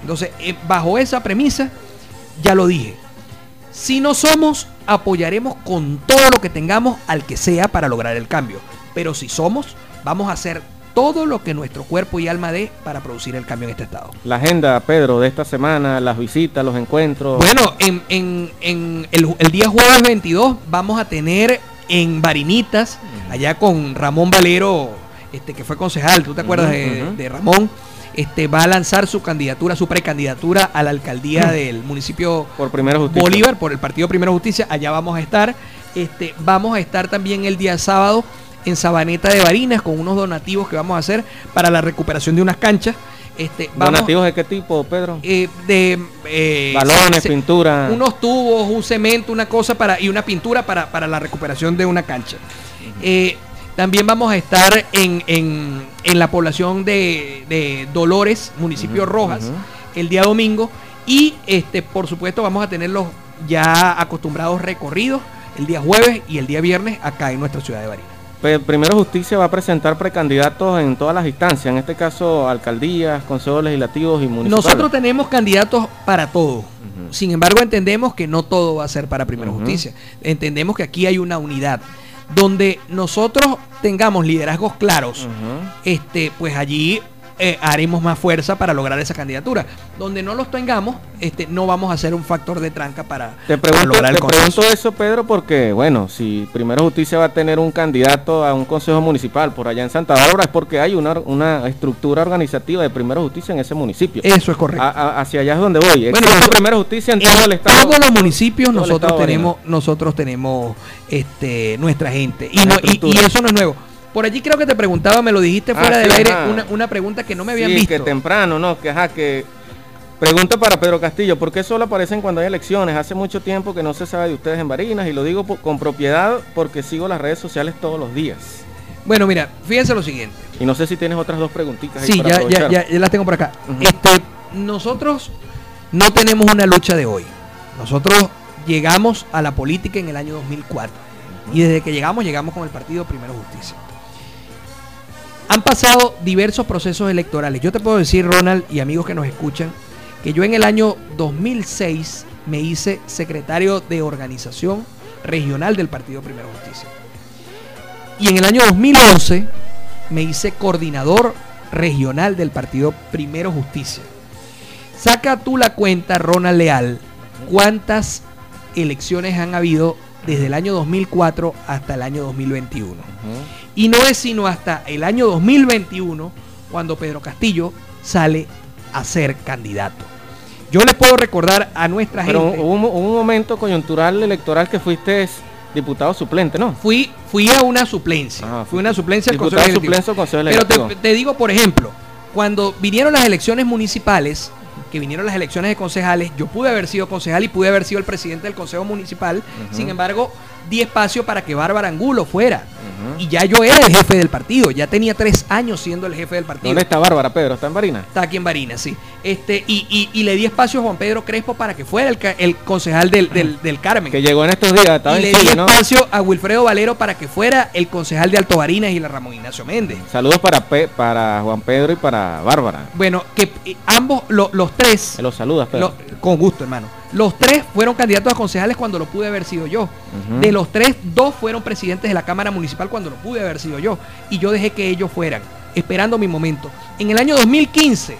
Entonces, eh, bajo esa premisa, ya lo dije, si no somos, apoyaremos con todo lo que tengamos al que sea para lograr el cambio. Pero si somos, vamos a hacer todo lo que nuestro cuerpo y alma dé para producir el cambio en este estado. La agenda, Pedro, de esta semana, las visitas, los encuentros. Bueno, en, en- en el, el día jueves 22 vamos a tener en Barinitas, allá con Ramón Valero, este que fue concejal, ¿tú te acuerdas de, de Ramón? Este va a lanzar su candidatura, su precandidatura a la alcaldía del municipio por Primera Justicia. Bolívar por el Partido Primera Justicia, allá vamos a estar. Este, vamos a estar también el día sábado en Sabaneta de Barinas con unos donativos que vamos a hacer para la recuperación de unas canchas. Este, vamos, ¿Donativos de qué tipo, Pedro? eh, de eh, Balones, se- pintura. unos tubos, un cemento, una cosa para y una pintura para, para la recuperación de una cancha. Eh, también vamos a estar en, en- en la población de, de Dolores, municipio Rojas, el día domingo. Y este, por supuesto, vamos a tener los ya acostumbrados recorridos el día jueves y el día viernes acá en nuestra ciudad de Barinas. Primero Justicia va a presentar precandidatos en todas las instancias, en este caso alcaldías, consejos legislativos y municipales. Nosotros tenemos candidatos para todo. Sin embargo, entendemos que no todo va a ser para Primera Ujú. Justicia. Entendemos que aquí hay una unidad. Donde nosotros tengamos liderazgos claros, este, pues allí eh, haremos más fuerza para lograr esa candidatura. Donde no los tengamos, este, no vamos a ser un factor de tranca para, Te para pregunto, lograr el te pregunto eso, Pedro, porque, bueno, si Primero Justicia va a tener un candidato a un consejo municipal por allá en Santa Bárbara, es porque hay una, una estructura organizativa de Primero Justicia en ese municipio. Eso es correcto. A- a- hacia allá es donde voy. Bueno, eso- Primero Justicia en En todo el estado. todos los municipios todo nosotros tenemos, nosotros tenemos este, nuestra gente. Y, La no- y- y estructura. eso no es nuevo. Por allí creo que te preguntaba, me lo dijiste Ah, fuera del sí, aire, una, una pregunta que no me habían Sí, visto. que temprano, ¿no? Que ajá, que... Pregunta para Pedro Castillo, ¿por qué solo aparecen cuando hay elecciones? Hace mucho tiempo que no se sabe de ustedes en Barinas y lo digo con propiedad porque sigo las redes sociales todos los días. Bueno, mira, fíjense lo siguiente. Y no sé si tienes otras dos preguntitas. ahí Sí, para ya, ya, ya, ya las tengo por acá. Este, nosotros no tenemos una lucha de hoy. Nosotros llegamos a la política en el año 2004. Y desde que llegamos, llegamos con el partido Primero Justicia. Han pasado diversos procesos electorales. Yo te puedo decir, Ronald, y amigos que nos escuchan, que yo en el año 2006 me hice secretario de organización regional del partido Primero Justicia. Y en el año 2011 me hice coordinador regional del partido Primero Justicia. Saca tú la cuenta, Ronald Leal, cuántas elecciones han habido desde el año 2004 hasta el año 2021. Ujú. Y no es sino hasta el año 2021 cuando Pedro Castillo sale a ser candidato. Yo les puedo recordar a nuestra Pero gente. hubo, un- hubo un momento coyuntural electoral que fuiste diputado suplente, ¿no? Fui, fui a una suplencia. Ajá, fui a una suplencia al Diputado Consejo al Consejo Pero te, digo, por ejemplo, cuando vinieron las elecciones municipales, que vinieron las elecciones de concejales, yo pude haber sido concejal y pude haber sido el presidente del Consejo Municipal. Sin embargo, di espacio para que Bárbara Angulo fuera. Y ya yo era el jefe del partido. Ya tenía tres años siendo el jefe del partido. ¿Dónde está Bárbara, Pedro? ¿Está en Barinas? Está aquí en Barinas, sí. Este, y, y- y le di espacio a Juan Pedro Crespo para que fuera el, el concejal del, del- del Carmen. Que llegó en estos días, estaba y en le di espacio a Wilfredo Valero para que fuera el concejal de Alto Barinas y la Ramón Ignacio Méndez. Saludos para, Pe- para Juan Pedro y para Bárbara. Bueno, que eh, ambos, lo- los tres, los saludas, Pedro. lo- con gusto, hermano. Los tres fueron candidatos a concejales cuando lo pude haber sido yo. De los tres, dos fueron presidentes de la Cámara Municipal cuando lo pude haber sido yo. Y yo dejé que ellos fueran. esperando mi momento. En el año 2015,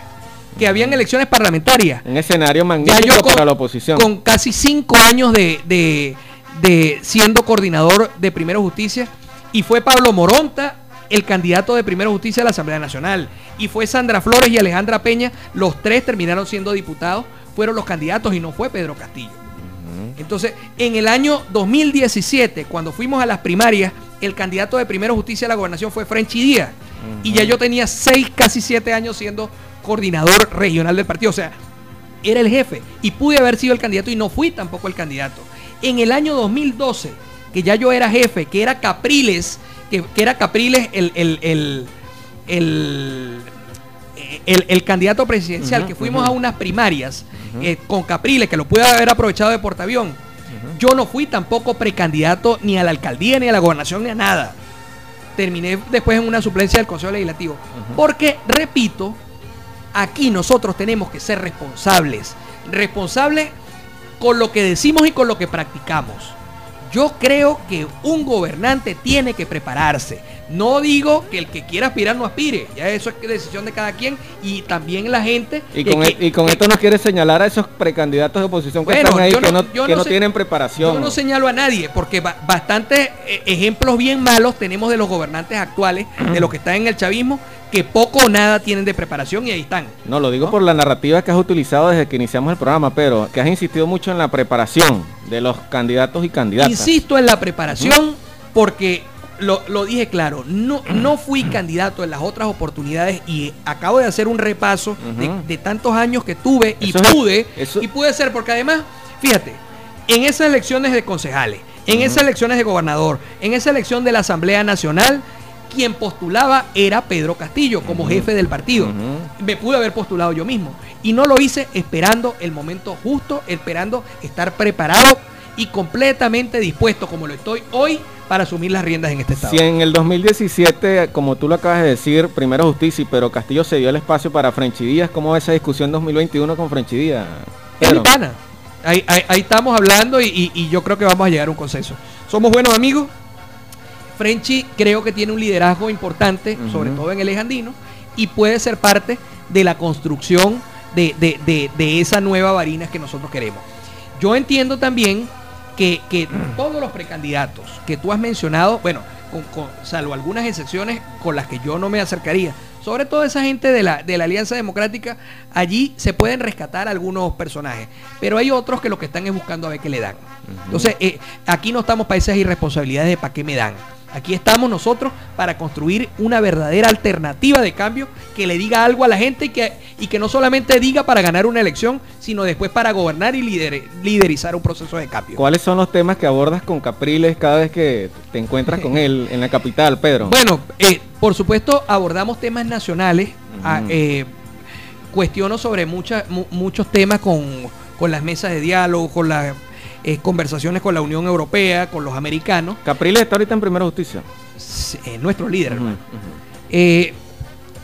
que habían elecciones parlamentarias, Un escenario magnífico yo con, para la oposición. con casi cinco años de, de- de siendo coordinador de Primero Justicia, y fue Pablo Moronta el candidato de Primero Justicia a la Asamblea Nacional, y fue Sandra Flores y Alejandra Peña, los tres terminaron siendo diputados, fueron los candidatos y no fue Pedro Castillo. Entonces, en el año 2017, cuando fuimos a las primarias, el candidato de Primero Justicia a la gobernación fue Frenchy Díaz. Y ya yo tenía seis, casi siete años siendo coordinador regional del partido. O sea, era el jefe. Y pude haber sido el candidato y no fui tampoco el candidato. En el año 2012, que ya yo era jefe, que era Capriles, que, que era Capriles el, el, el, el, el- el candidato presidencial, que fuimos a unas primarias eh, con Capriles, que lo pude haber aprovechado de portaavión. Yo no fui tampoco precandidato ni a la alcaldía, ni a la gobernación, ni a nada. Terminé después en una suplencia del Consejo Legislativo. Porque, repito, aquí nosotros tenemos que ser responsables. Responsables con lo que decimos y con lo que practicamos. Yo creo que un gobernante tiene que prepararse. No digo que el que quiera aspirar no aspire. Ya eso es decisión de cada quien y también la gente. Y con, que- e- y con que- esto nos quiere señalar a esos precandidatos de oposición que Bueno, están ahí, que no- no, yo que no no sé- tienen preparación. Yo no señalo a nadie, porque ba- bastantes eh, ejemplos bien malos tenemos de los gobernantes actuales, de los que están en el chavismo, que poco o nada tienen de preparación y ahí están. No, lo digo por la narrativa que has utilizado desde que iniciamos el programa, pero que has insistido mucho en la preparación de los candidatos y candidatas. Insisto en la preparación porque lo, lo dije claro, no, no fui candidato en las otras oportunidades y acabo de hacer un repaso de, tantos años que tuve y Eso es- pude, eso- y pude ser, porque además, fíjate, en esas elecciones de concejales, en esas elecciones de gobernador, en esa elección de la Asamblea Nacional, quien postulaba era Pedro Castillo como jefe del partido. Me pude haber postulado yo mismo. Y no lo hice esperando el momento justo, esperando estar preparado y completamente dispuesto, como lo estoy hoy, para asumir las riendas en este estado. Si en el 2017, como tú lo acabas de decir, primero justicia, pero Castillo se dio el espacio para Frenchy Díaz, ¿cómo va esa discusión 2021 con Frenchy Díaz? Es mi pana. Ahí, ahí- ahí estamos hablando y, y- y yo creo que vamos a llegar a un consenso. Somos buenos amigos. Frenchy creo que tiene un liderazgo importante, sobre todo en el Ejandino, y puede ser parte de la construcción de, de- de- de esa nueva Barinas que nosotros queremos. Yo entiendo también que, que todos los precandidatos que tú has mencionado, bueno, con- con- salvo algunas excepciones con las que yo no me acercaría, sobre todo esa gente de la, de la Alianza Democrática, allí se pueden rescatar algunos personajes, pero hay otros que lo que están es buscando a ver qué le dan. Entonces, eh, aquí no estamos para esas irresponsabilidades de para qué me dan. Aquí estamos nosotros para construir una verdadera alternativa de cambio que le diga algo a la gente y que, y que no solamente diga para ganar una elección, sino después para gobernar y lider- liderizar un proceso de cambio. ¿Cuáles son los temas que abordas con Capriles cada vez que te encuentras con él en la capital, Pedro? [LAUGHS] Bueno, eh, por supuesto abordamos temas nacionales, a- Ujú. eh, cuestiono sobre muchas mu- muchos temas con, con las mesas de diálogo, con las eh, conversaciones con la Unión Europea, con los americanos, Capriles está ahorita en primera justicia. eh, nuestro líder, hermano. Eh,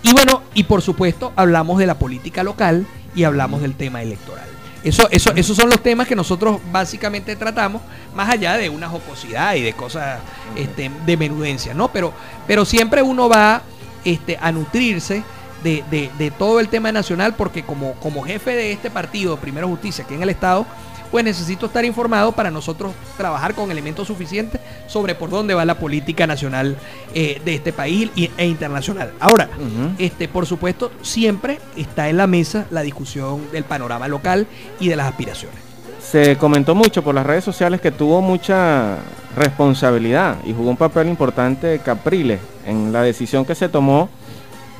y bueno, y por supuesto hablamos de la política local y hablamos del tema electoral. Eso, eso, esos son los temas que nosotros básicamente tratamos, más allá de una jocosidad y de cosas este, de menudencia, ¿no? Pero, pero siempre uno va este, a nutrirse de, de- de todo el tema nacional, porque como, como jefe de este partido, Primero Justicia, aquí en el Estado, pues necesito estar informado para nosotros trabajar con elementos suficientes sobre por dónde va la política nacional eh, de este país e internacional. Ahora, este, por supuesto, siempre está en la mesa la discusión del panorama local y de las aspiraciones. Se comentó mucho por las redes sociales que tuvo mucha responsabilidad y jugó un papel importante Capriles en la decisión que se tomó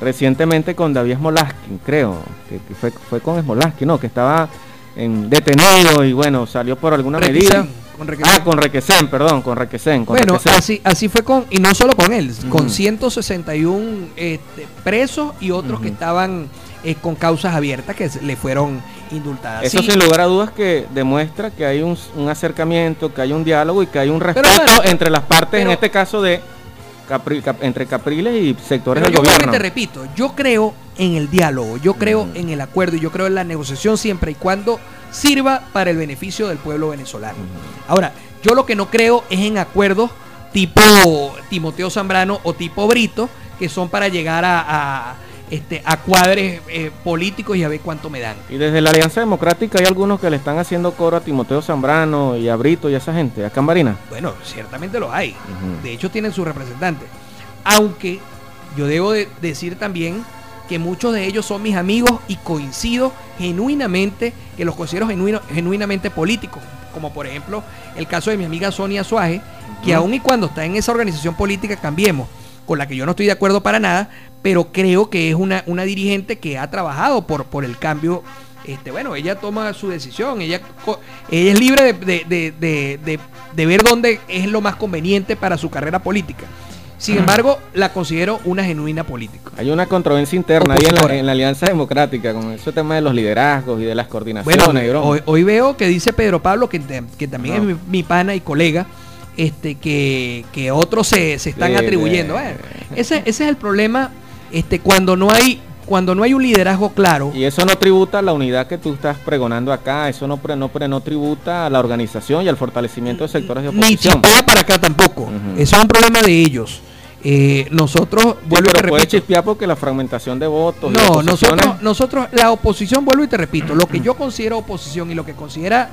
recientemente con David Smolaskin, creo, que, que fue, fue con Smolaskin, no, que estaba en, detenido y bueno, salió por alguna medida. Con Requesén. Ah, con Requesén, perdón, con Requesén. Con Bueno, Requesén. así, así fue con, y no solo con él, con Ujú. 161 este, presos y otros que estaban eh, con causas abiertas que le fueron indultadas. Eso Sí, sin lugar a dudas que demuestra que hay un, un acercamiento, que hay un diálogo y que hay un respeto bueno, entre las partes, en este caso de Capri- Cap- entre Capriles y sectores Pero del yo gobierno. te repito, yo creo en el diálogo, yo creo Mm. en el acuerdo y yo creo en la negociación siempre y cuando sirva para el beneficio del pueblo venezolano. Ahora, yo lo que no creo es en acuerdos tipo Timoteo Zambrano o tipo Brito, que son para llegar a, a, este, a cuadres eh, políticos y a ver cuánto me dan. Y desde la Alianza Democrática hay algunos que le están haciendo coro a Timoteo Zambrano y a Brito y a esa gente, a Cambarina. Bueno, ciertamente lo hay. De hecho, tienen su representante. Aunque yo debo de decir también que muchos de ellos son mis amigos y coincido genuinamente, que los considero genuino- genuinamente políticos. Como por ejemplo el caso de mi amiga Sonia Suaje, que aun y cuando está en esa organización política Cambiemos, con la que yo no estoy de acuerdo para nada, pero creo que es una, una dirigente que ha trabajado por, por el cambio. Este, bueno, ella toma su decisión, ella, ella es libre de, de- de- de- ver dónde es lo más conveniente para su carrera política. Sin embargo, la considero una genuina política. Hay una controversia interna ahí en la, en la Alianza Democrática con ese tema de los liderazgos y de las coordinaciones. Bueno, hoy, hoy veo que dice Pedro Pablo, que, que también No. es mi, mi pana y colega, este, que, que otros se, se están Sí, atribuyendo. Bueno, ese, ese es el problema este, cuando no hay cuando no hay un liderazgo claro. Y eso no tributa a la unidad que tú estás pregonando acá, eso no, pre- no, pre- no tributa a la organización y al fortalecimiento de sectores de Ni oposición. chispea para acá tampoco. Eso es un problema de ellos. Eh, nosotros, Sí, vuelvo y te puede repito, porque la fragmentación de votos. No, nosotros, nosotros, la oposición, vuelvo y te repito, lo que yo considero oposición y lo que considera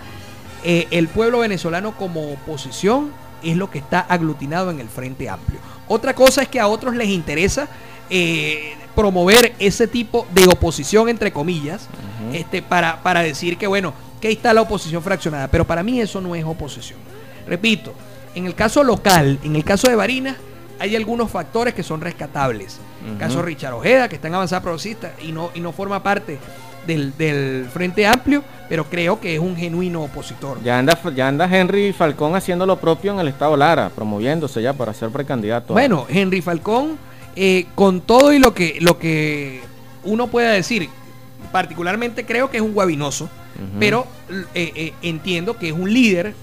eh, el pueblo venezolano como oposición es lo que está aglutinado en el Frente Amplio. Otra cosa es que a otros les interesa eh, promover ese tipo de oposición, entre comillas, este, para, para decir que, bueno, que ahí está la oposición fraccionada. Pero para mí eso no es oposición. Repito, en el caso local, en el caso de Barinas, hay algunos factores que son rescatables. El caso Ujú. Richard Ojeda, que está en avanzada progresista y no, y no forma parte del, del Frente Amplio, pero creo que es un genuino opositor. Ya anda, ya anda Henry Falcón haciendo lo propio en el estado Lara, promoviéndose ya para ser precandidato. Bueno, Henry Falcón, eh, con todo y lo que, lo que uno pueda decir, particularmente creo que es un guabinoso, pero eh, eh, entiendo que es un líder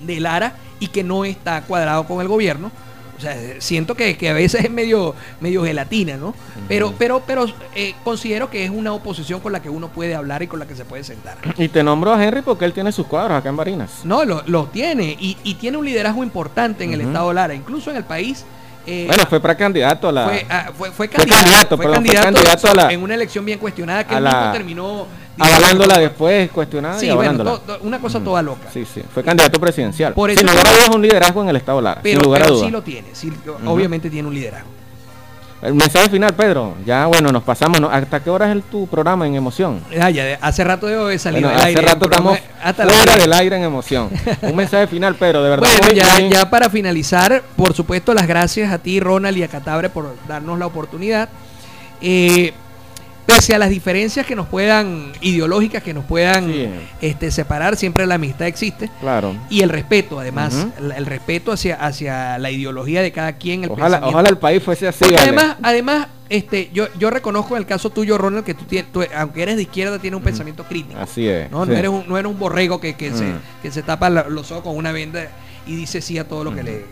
de Lara y que no está cuadrado con el gobierno. O sea, siento que, que a veces es medio, medio gelatina, ¿no? Pero, pero, pero eh, considero que es una oposición con la que uno puede hablar y con la que se puede sentar. Y te nombro a Henry porque él tiene sus cuadros acá en Barinas. No, lo, lo tiene y, y tiene un liderazgo importante en el estado Lara, incluso en el país. Eh, Bueno, fue precandidato a la. fue, ah, fue, fue fue candidato, candidato, fue perdón, candidato candidato a la- en una elección bien cuestionada que él la- mismo terminó avalándola después, cuestionada y Sí, bueno, avalándola. to- to- una cosa toda loca. Sí, sí, fue candidato presidencial. Por Sin eso- lugar a dudas, un liderazgo en el estado Lara. Pero, sin lugar a pero dudas. sí lo tiene, sí, obviamente tiene un liderazgo. El mensaje final, Pedro. Ya, bueno, nos pasamos. ¿no? ¿Hasta qué hora es el, tu programa en emoción? Ah, ya, hace rato de salir Bueno, del hace aire. rato estamos hasta fuera 10. del aire en emoción. Un mensaje final, Pedro, de verdad. Bueno, ya para finalizar, por supuesto, las gracias a ti, Ronald y a Catabre por darnos la oportunidad. Eh, pese a las diferencias que nos puedan, ideológicas que nos puedan Sí. este, separar, siempre la amistad existe. Claro. Y el respeto, además, el, el respeto hacia, hacia la ideología de cada quien, el Ojalá, ojalá el país fuese así. Porque vale. además, además este, yo, yo reconozco en el caso tuyo, Ronald, que tú, tienes, tú, aunque eres de izquierda, tienes un pensamiento crítico. Así es. No, sí. no, eres un, no eres un borrego que, que, se, Mm. que se tapa los ojos con una venda y dice sí a todo lo que le...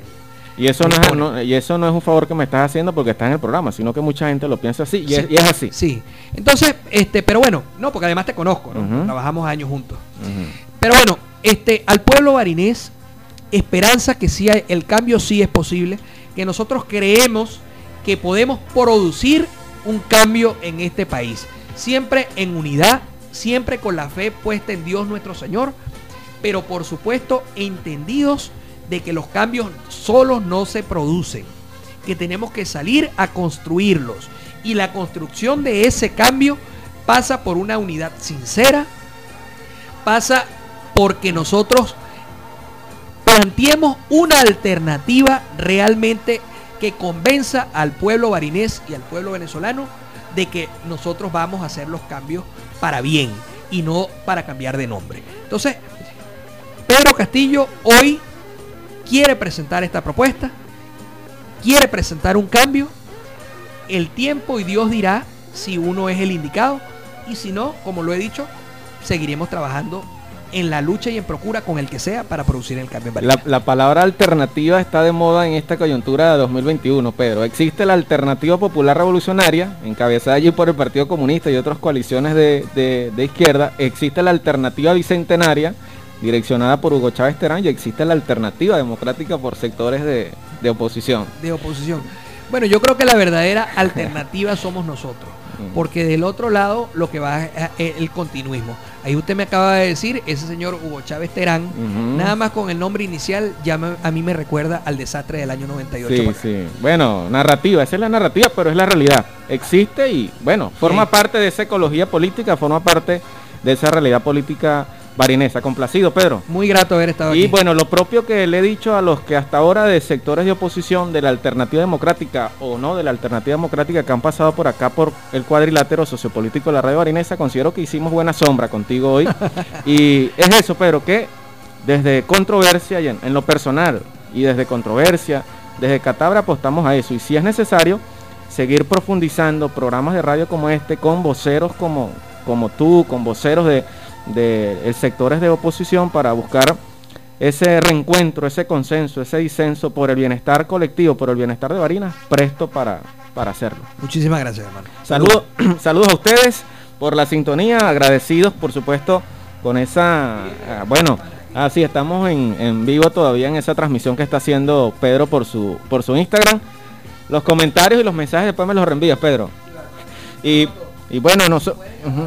Y eso, no es, no- y eso no es un favor que me estás haciendo porque estás en el programa, sino que mucha gente lo piensa así. Y, es, Sí. y es así. Sí. Entonces, este, pero bueno, no, porque además te conozco, ¿no? Trabajamos años juntos. Pero bueno, este, al pueblo barinés, esperanza que sí hay- el cambio sí es posible, que nosotros creemos que podemos producir un cambio en este país. Siempre en unidad, siempre con la fe puesta en Dios nuestro Señor, pero por supuesto entendidos de que los cambios solos no se producen, que tenemos que salir a construirlos. Y la construcción de ese cambio pasa por una unidad sincera, pasa porque nosotros planteemos una alternativa realmente que convenza al pueblo barinés y al pueblo venezolano de que nosotros vamos a hacer los cambios para bien y no para cambiar de nombre. Entonces, Pedro Castillo hoy quiere presentar esta propuesta, quiere presentar un cambio, el tiempo y Dios dirá si uno es el indicado y si no, como lo he dicho, seguiremos trabajando en la lucha y en procura con el que sea para producir el cambio La, palabra alternativa está de moda en esta coyuntura de 2021, Pedro. Existe la Alternativa Popular Revolucionaria, encabezada allí por el Partido Comunista y otras coaliciones de, de- de izquierda. Existe la Alternativa Bicentenaria, direccionada por Hugo Chávez Terán, y existe la Alternativa Democrática por sectores de, de oposición. De oposición. Bueno, yo creo que la verdadera alternativa [LAUGHS] somos nosotros. Porque del otro lado lo que va es el continuismo. Ahí usted me acaba de decir, ese señor Hugo Chávez Terán, nada más con el nombre inicial, ya a mí me recuerda al desastre del año 98. Sí, sí. Bueno, narrativa, esa es la narrativa, pero es la realidad. Existe y, bueno, forma parte de esa ecología política, forma parte de esa realidad política Barinesa, complacido, Pedro. Muy grato haber estado aquí. Y bueno, lo propio que le he dicho a los que hasta ahora de sectores de oposición de la alternativa democrática o no de la alternativa democrática que han pasado por acá por el cuadrilátero sociopolítico de la radio barinesa, considero que hicimos buena sombra contigo hoy. [LAUGHS] y es eso, Pedro, que desde controversia y en, en lo personal y desde controversia, desde Catabra apostamos a eso. Y si es necesario, seguir profundizando programas de radio como este con voceros como, como tú, con voceros de de sectores de oposición para buscar ese reencuentro, ese consenso, ese disenso por el bienestar colectivo, por el bienestar de Barinas, presto para, para hacerlo. Muchísimas gracias, hermano. Saludos, [CLEARS THROAT] saludos a ustedes por la sintonía, agradecidos por supuesto con esa, ah, bueno, así estamos en, en, vivo todavía en esa transmisión que está haciendo Pedro por su, por su Instagram. Los comentarios y los mensajes después me los reenvías, Pedro. Y y bueno,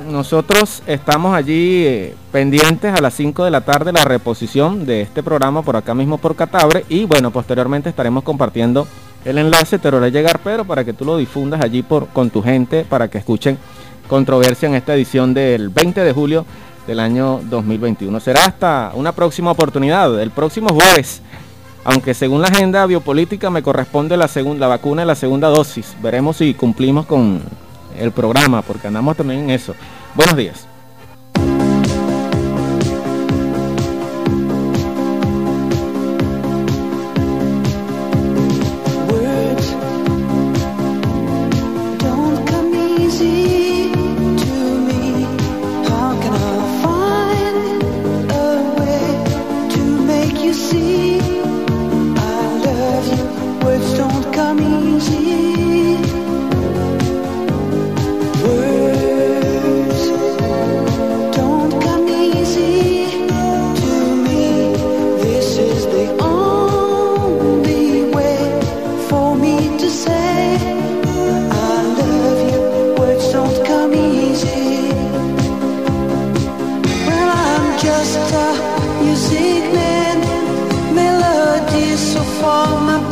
nosotros estamos allí eh, pendientes a las 5 de la tarde la reposición de este programa por acá mismo por Catabre y bueno, posteriormente estaremos compartiendo el enlace, te lo haré llegar pero para que tú lo difundas allí por, con tu gente para que escuchen controversia en esta edición del 20 de julio del año 2021. Será hasta una próxima oportunidad, el próximo jueves, aunque según la agenda biopolítica me corresponde la, segunda, la vacuna de la segunda dosis. Veremos si cumplimos con el programa, porque andamos también en eso. Buenos días. Music Man, melody so forma